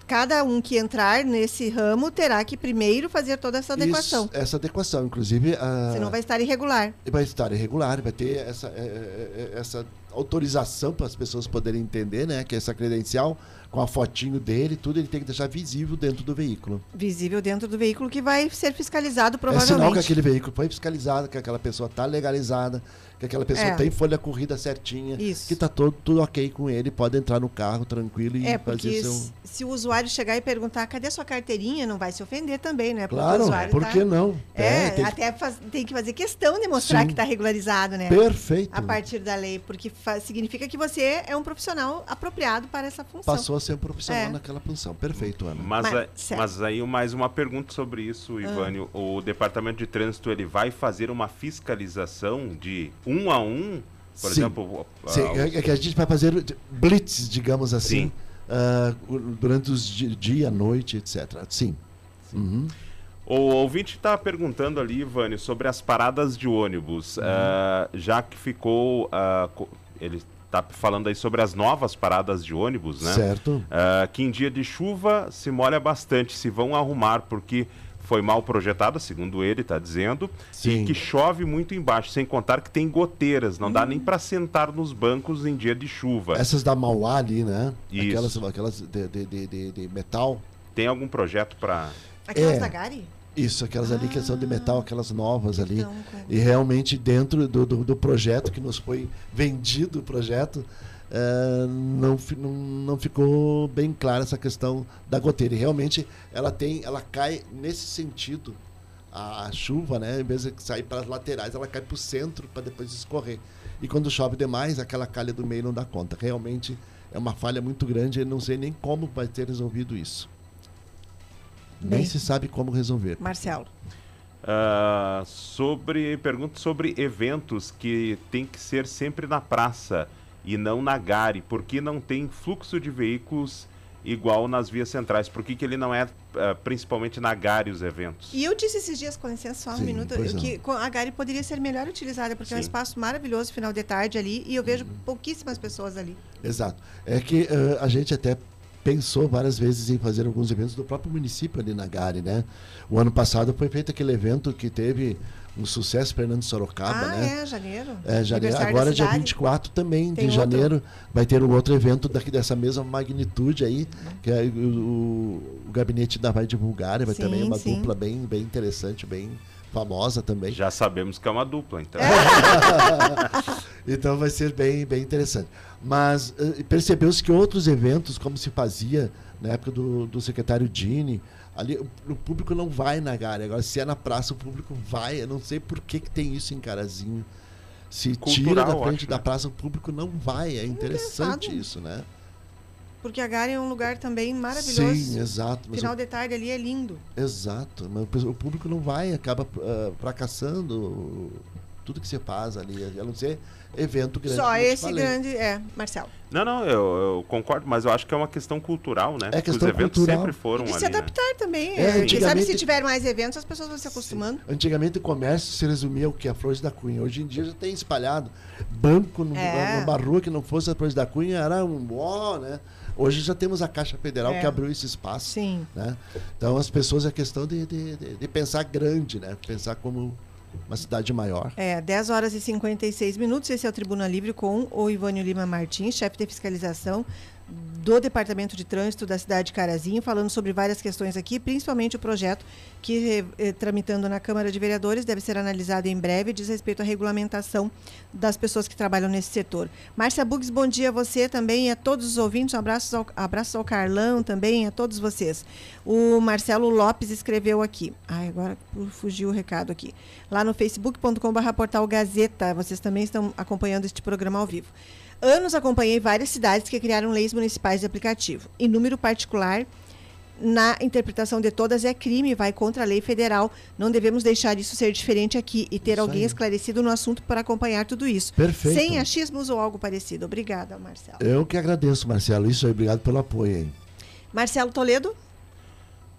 cada um que entrar nesse ramo terá que primeiro fazer toda essa adequação. Isso, essa adequação, inclusive. Uh, Senão vai estar irregular. Vai estar irregular, vai ter essa, é, é, é, essa autorização para as pessoas poderem entender, né? Que essa credencial com a fotinho dele, tudo ele tem que deixar visível dentro do veículo. Visível dentro do veículo que vai ser fiscalizado provavelmente. É sinal que aquele veículo foi fiscalizado, que aquela pessoa está legalizada, que aquela pessoa é. tem folha corrida certinha, Isso. que está todo, tudo ok com ele, pode entrar no carro tranquilo e é, fazer seu... se o usuário chegar e perguntar cadê a sua carteirinha, não vai se ofender também, né? Porque claro, por tá... que não? É, é tem até que... Faz... tem que fazer questão de mostrar Sim. que está regularizado, né? Perfeito. A partir da lei, porque significa que você é um profissional apropriado para essa função. Passou a ser um profissional é. naquela função. Perfeito, Ana. Mas, mas, mas aí mais uma pergunta sobre isso, Ivânio. Ah. O Departamento de Trânsito ele vai fazer uma fiscalização de um a um por Sim. exemplo. Sim, uh, é que a gente vai fazer blitz, digamos assim, uh, durante os dia, noite, etc. Sim. Sim. Uhum. O ouvinte está perguntando ali, Vânio, sobre as paradas de ônibus. Uhum. Uh, já que ficou. ele tá falando aí sobre as novas paradas de ônibus, né? Certo. Uh, que em dia de chuva se molha bastante, se vão arrumar, porque foi mal projetada, segundo ele está dizendo, Sim. e que chove muito embaixo, sem contar que tem goteiras, não dá nem para sentar nos bancos em dia de chuva. Essas da Mauá ali, né? Isso. Aquelas, aquelas de, de, de, de- de metal. Tem algum projeto para Aquelas É. da Gari? Isso, aquelas ali que são de metal, aquelas novas ali. Então, E realmente dentro do, do, do projeto que nos foi vendido o projeto, eh, não, não, não ficou bem clara essa questão da goteira. E realmente ela tem, ela cai nesse sentido. A, a chuva, né, em vez de sair para as laterais, ela cai para o centro para depois escorrer. E quando chove demais, aquela calha do meio não dá conta. Realmente é uma falha muito grande e não sei nem como vai ter resolvido isso. Bem. Nem se sabe como resolver. Marcelo. Ah, sobre pergunta sobre eventos que tem que ser sempre na praça e não na Gare. Por que não tem fluxo de veículos igual nas vias centrais? Por que, que ele não é ah, principalmente na Gare os eventos? E eu disse esses dias, com licença, só um Sim, minuto, não. que co- a Gari poderia ser melhor utilizada, porque é um Sim. espaço maravilhoso, final de tarde ali, e eu vejo Uhum. pouquíssimas pessoas ali. Exato. É que eh, a gente até pensou várias vezes em fazer alguns eventos do próprio município ali na Gare, né? O ano passado foi feito aquele evento que teve um sucesso Fernando Sorocaba, ah, né? é, janeiro. É, janeiro. Agora, dia cidade. 24 também Tem de outro. janeiro, vai ter um outro evento daqui dessa mesma magnitude aí, que é o, o- gabinete da Vai Divulgar, vai Sim, também uma sim. dupla bem, bem interessante, bem famosa também. Já sabemos que é uma dupla, então. então vai ser bem, bem interessante. Mas eh, percebeu-se que outros eventos, como se fazia na época do, do secretário Dini, ali o, o público não vai na Gare. Agora, se é na praça, o público vai. Eu não sei por que, que tem isso em Carazinho. Se tira Cultural, da eu frente acho, da né? praça, o público não vai. É interessante Engraçado. isso, né? Porque a Gari é um lugar também maravilhoso. Sim, exato. Mas Final o- de tarde ali é lindo. Exato, mas o público não vai, acaba ah, fracassando tudo que você faz ali, a não ser evento grande. Só esse grande. É, Marcelo. Não, não, eu, eu concordo, mas eu acho que é uma questão cultural, né? É Que questão Os eventos cultural. sempre foram E ali, se né? adaptar também. É, É, Quem sabe se tiver mais eventos, as pessoas vão se acostumando. Antigamente o comércio se resumia ao que? A Flores da Cunha. Hoje em dia já tem espalhado. Banco no- É. numa rua que não fosse a Flores da Cunha era um ó, né? Hoje já temos a Caixa Federal É. que abriu esse espaço. Sim. Né? Então as pessoas é questão de, de, de- de pensar grande, né? Pensar como uma cidade maior. É, 10 horas e 56 minutos. Esse é o Tribuna Livre com o Ivânio Lima Martins, chefe de fiscalização do Departamento de Trânsito da cidade de Carazinho, falando sobre várias questões aqui, principalmente o projeto que, eh, tramitando na Câmara de Vereadores, deve ser analisado em breve, diz respeito à regulamentação das pessoas que trabalham nesse setor. Márcia Bugs, bom dia a você também e a todos os ouvintes. Um abraço ao, abraços ao Carlão também, a todos vocês. O Marcelo Lopes escreveu aqui. Ai, agora fugiu o recado aqui. Lá no facebook.com.br portal Gazeta. Vocês também estão acompanhando este programa ao vivo. Anos acompanhei várias cidades que criaram leis municipais de aplicativo. Em número particular, na interpretação de todas é crime, vai contra a lei federal. Não devemos deixar isso ser diferente aqui e ter Isso alguém aí. esclarecido no assunto para acompanhar tudo isso. Perfeito. Sem achismos ou algo parecido. Obrigada, Marcelo. Eu que agradeço, Marcelo. Isso aí, obrigado pelo apoio aí. Marcelo Toledo?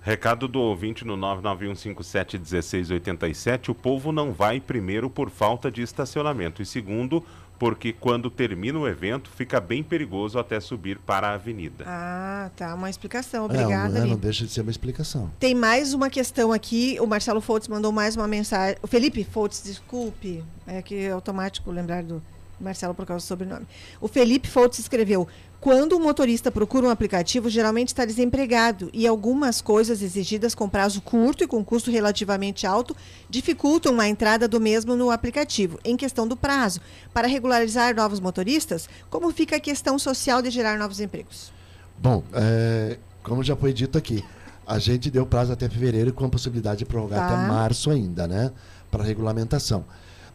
Recado do ouvinte no 991571687. O povo não vai primeiro por falta de estacionamento e segundo porque quando termina o evento fica bem perigoso até subir para a avenida. Ah, tá. Uma explicação. É, Obrigada. não, ali. não deixa de ser uma explicação. Tem mais uma questão aqui. O Marcelo Foltz mandou mais uma mensagem. O Felipe Foltz, desculpe. É que é automático lembrar do Marcelo por causa do sobrenome. O Felipe Foltz escreveu: Quando o motorista procura um aplicativo, geralmente está desempregado e algumas coisas exigidas com prazo curto e com custo relativamente alto dificultam a entrada do mesmo no aplicativo. Em questão do prazo, para regularizar novos motoristas, como fica a questão social de gerar novos empregos? Bom, é, como já foi dito aqui, a gente deu prazo até fevereiro com a possibilidade de prorrogar Tá. até março ainda, né? Para regulamentação.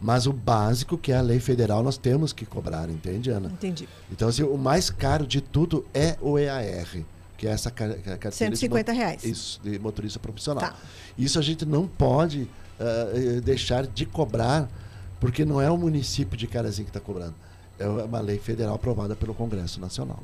Mas o básico, que é a lei federal, nós temos que cobrar, entende, Ana? Entendi. Então, assim, o mais caro de tudo é o EAR, que é essa car car- carteira 150 de reais. Isso, de motorista profissional. Tá. Isso a gente não pode eh, deixar de cobrar, porque não é o município de Carazinho que está cobrando. É uma lei federal aprovada pelo Congresso Nacional.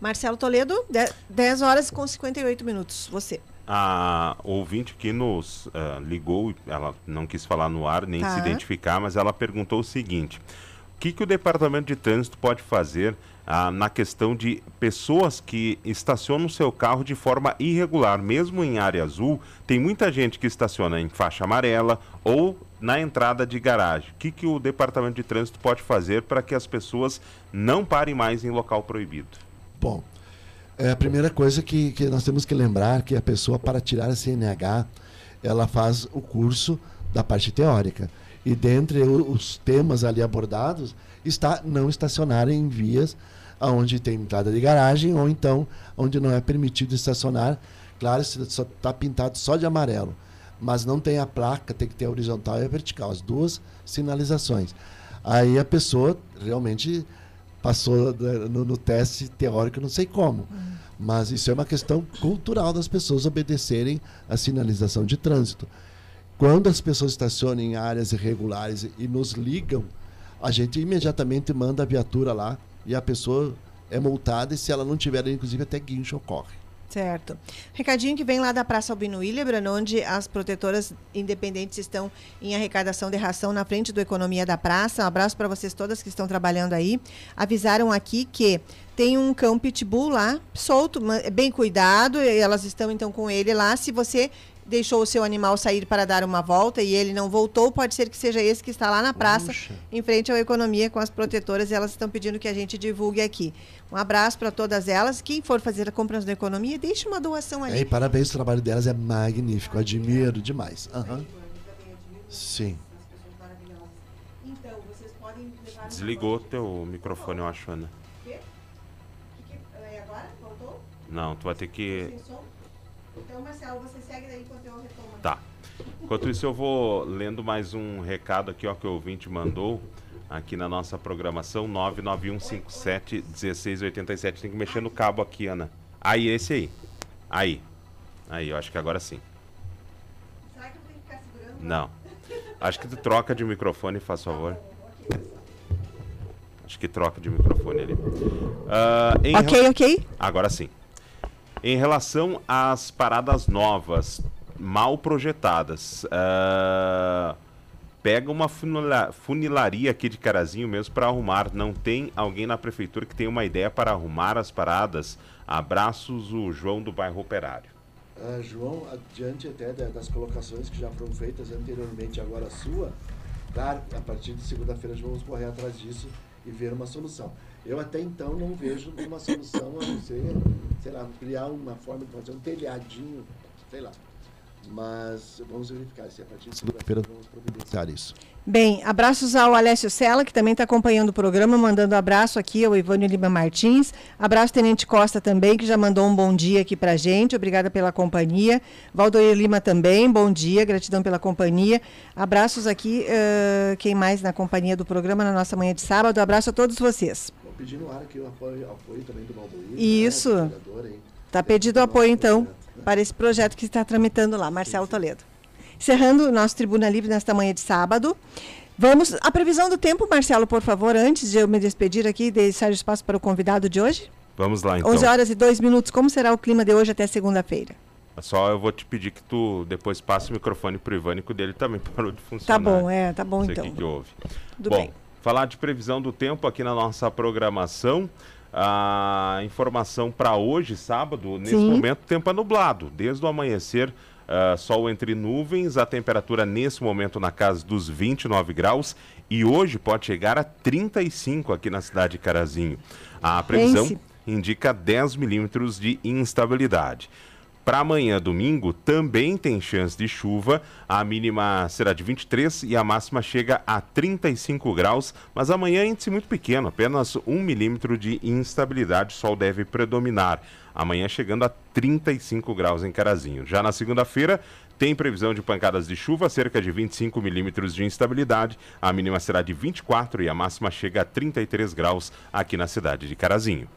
Marcelo Toledo, de- 10 horas com 58 minutos. Você. A ouvinte que nos ah, ligou, ela não quis falar no ar nem Tá. se identificar, mas ela perguntou o seguinte: que, que o Departamento de Trânsito pode fazer ah, na questão de pessoas que estacionam seu carro de forma irregular, mesmo em área azul, tem muita gente que estaciona em faixa amarela ou na entrada de garagem. O que, que o Departamento de Trânsito pode fazer para que as pessoas não parem mais em local proibido? Bom, é a primeira coisa que, que nós temos que lembrar que a pessoa, para tirar a CNH, ela faz o curso da parte teórica. E dentre os temas ali abordados está não estacionar em vias onde tem entrada de garagem ou então onde não é permitido estacionar. Claro, está pintado só de amarelo, mas não tem a placa, tem que ter a horizontal e a vertical, as duas sinalizações. Aí a pessoa realmente passou no, no teste teórico, não sei como. Uhum. Mas isso é uma questão cultural das pessoas obedecerem a sinalização de trânsito. Quando as pessoas estacionam em áreas irregulares e nos ligam, a gente imediatamente manda a viatura lá e a pessoa é multada e se ela não tiver, inclusive até guincho ocorre. Certo. Recadinho que vem lá da Praça Albino Willebrand, onde as protetoras independentes estão em arrecadação de ração na frente do Economia da Praça. Um abraço para vocês todas que estão trabalhando aí. Avisaram aqui que tem um cão pitbull lá, solto, bem cuidado, elas estão então com ele lá. Se você deixou o seu animal sair para dar uma volta e ele não voltou, pode ser que seja esse que está lá na praça, Puxa. em frente à economia com as protetoras, e elas estão pedindo que a gente divulgue aqui. Um abraço para todas elas. Quem for fazer a compra da economia, deixe uma doação ali. É, parabéns, o trabalho delas é magnífico, admiro demais. Uhum. Sim. Desligou teu microfone, eu acho, Ana. É agora? Voltou? Não, tu vai ter que. Então, Marcelo, você segue daí enquanto eu retomo. Tá. Enquanto isso, eu vou lendo mais um recado aqui ó, que o ouvinte mandou aqui na nossa programação, 991571687. Tem que mexer no cabo aqui, Ana. Aí, esse aí. Aí. Aí, eu acho que agora sim. Será que eu tenho que ficar segurando? Não. Acho que tu troca de microfone, faz favor. Acho que troca de microfone ali. Uh, ok, ok. Agora sim. Em relação às paradas novas, mal projetadas, uh, pega uma funilaria aqui de Carazinho mesmo para arrumar. Não tem alguém na prefeitura que tenha uma ideia para arrumar as paradas? Abraços, o João do bairro Operário. Uh, João, adiante até das colocações que já foram feitas anteriormente, agora a sua, claro, a partir de segunda-feira vamos correr atrás disso e ver uma solução. Eu até então não vejo uma solução a não ser, sei lá, criar uma forma de fazer um telhadinho, sei lá. Mas vamos verificar se a partir de segunda-feira vamos providenciar isso. Bem, abraços ao Alessio Sela, que também está acompanhando o programa, mandando abraço aqui ao Ivânio Lima Martins. Abraço Tenente Costa também, que já mandou um bom dia aqui para gente. Obrigada pela companhia. Valdoir Lima também, bom dia, gratidão pela companhia. Abraços aqui, uh, quem mais na companhia do programa na nossa manhã de sábado. Abraço a todos vocês pedindo ar aqui o apoio, apoio também do Balduí. Né, Isso. Está pedido o apoio, então, para esse projeto que está tramitando lá, Marcelo Toledo. Encerrando o nosso Tribuna Livre nesta manhã de sábado. Vamos. A previsão do tempo, Marcelo, por favor, antes de eu me despedir aqui e deixar espaço para o convidado de hoje. Vamos lá, então. 11 horas e 2 minutos. Como será o clima de hoje até segunda-feira? Só eu vou te pedir que tu depois passe o microfone pro Ivânico dele também parou de funcionar. Tá bom, é, tá bom Não sei então. O que, que houve. Tudo bom, bem falar de previsão do tempo aqui na nossa programação. A informação para hoje, sábado, nesse Sim. momento, tempo é nublado. Desde o amanhecer, uh, sol entre nuvens, a temperatura nesse momento na casa dos 29 graus e hoje pode chegar a 35 aqui na cidade de Carazinho. A previsão Pense. indica 10 milímetros de instabilidade. Para amanhã, domingo, também tem chance de chuva. A mínima será de 23 e a máxima chega a 35 graus. Mas amanhã índice muito pequeno, apenas 1 milímetro de instabilidade. Sol deve predominar. Amanhã chegando a 35 graus em Carazinho. Já na segunda-feira, tem previsão de pancadas de chuva, cerca de 25 milímetros de instabilidade. A mínima será de 24 e a máxima chega a 33 graus aqui na cidade de Carazinho.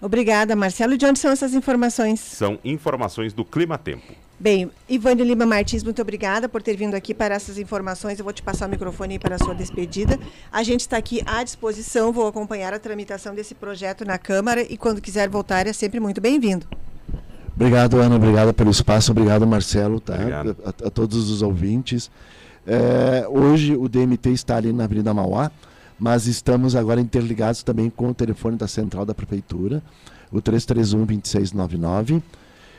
Obrigada, Marcelo. E de onde são essas informações? São informações do Clima Tempo. Bem, Ivane Lima Martins, muito obrigada por ter vindo aqui para essas informações. Eu vou te passar o microfone para a sua despedida. A gente está aqui à disposição, vou acompanhar a tramitação desse projeto na Câmara e quando quiser voltar é sempre muito bem-vindo. Obrigado, Ana. Obrigado pelo espaço. Obrigado, Marcelo, tá? A, a, todos os ouvintes. É, hoje o DMT está ali na Avenida Mauá mas estamos agora interligados também com o telefone da central da prefeitura, o 331 2699.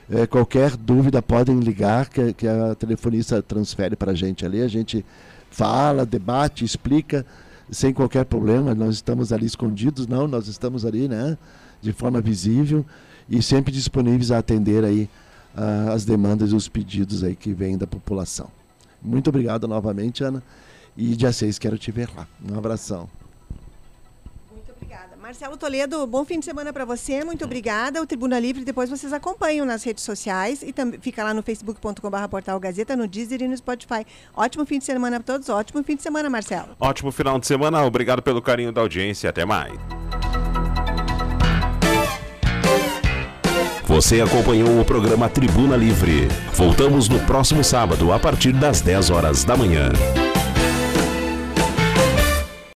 É, qualquer dúvida podem ligar que, que a telefonista transfere para a gente ali, a gente fala, debate, explica sem qualquer problema. Nós estamos ali escondidos, não, nós estamos ali, né, de forma visível e sempre disponíveis a atender aí uh, as demandas e os pedidos aí que vêm da população. Muito obrigado novamente, Ana. E dia 6 quero te ver lá. Um abração. Muito obrigada. Marcelo Toledo, bom fim de semana para você. Muito obrigada. O Tribuna Livre, depois vocês acompanham nas redes sociais e também fica lá no facebook.com.br portal Gazeta, no Deezer e no Spotify. Ótimo fim de semana para todos. Ótimo fim de semana, Marcelo. Ótimo final de semana. Obrigado pelo carinho da audiência. Até mais. Você acompanhou o programa Tribuna Livre. Voltamos no próximo sábado, a partir das 10 horas da manhã.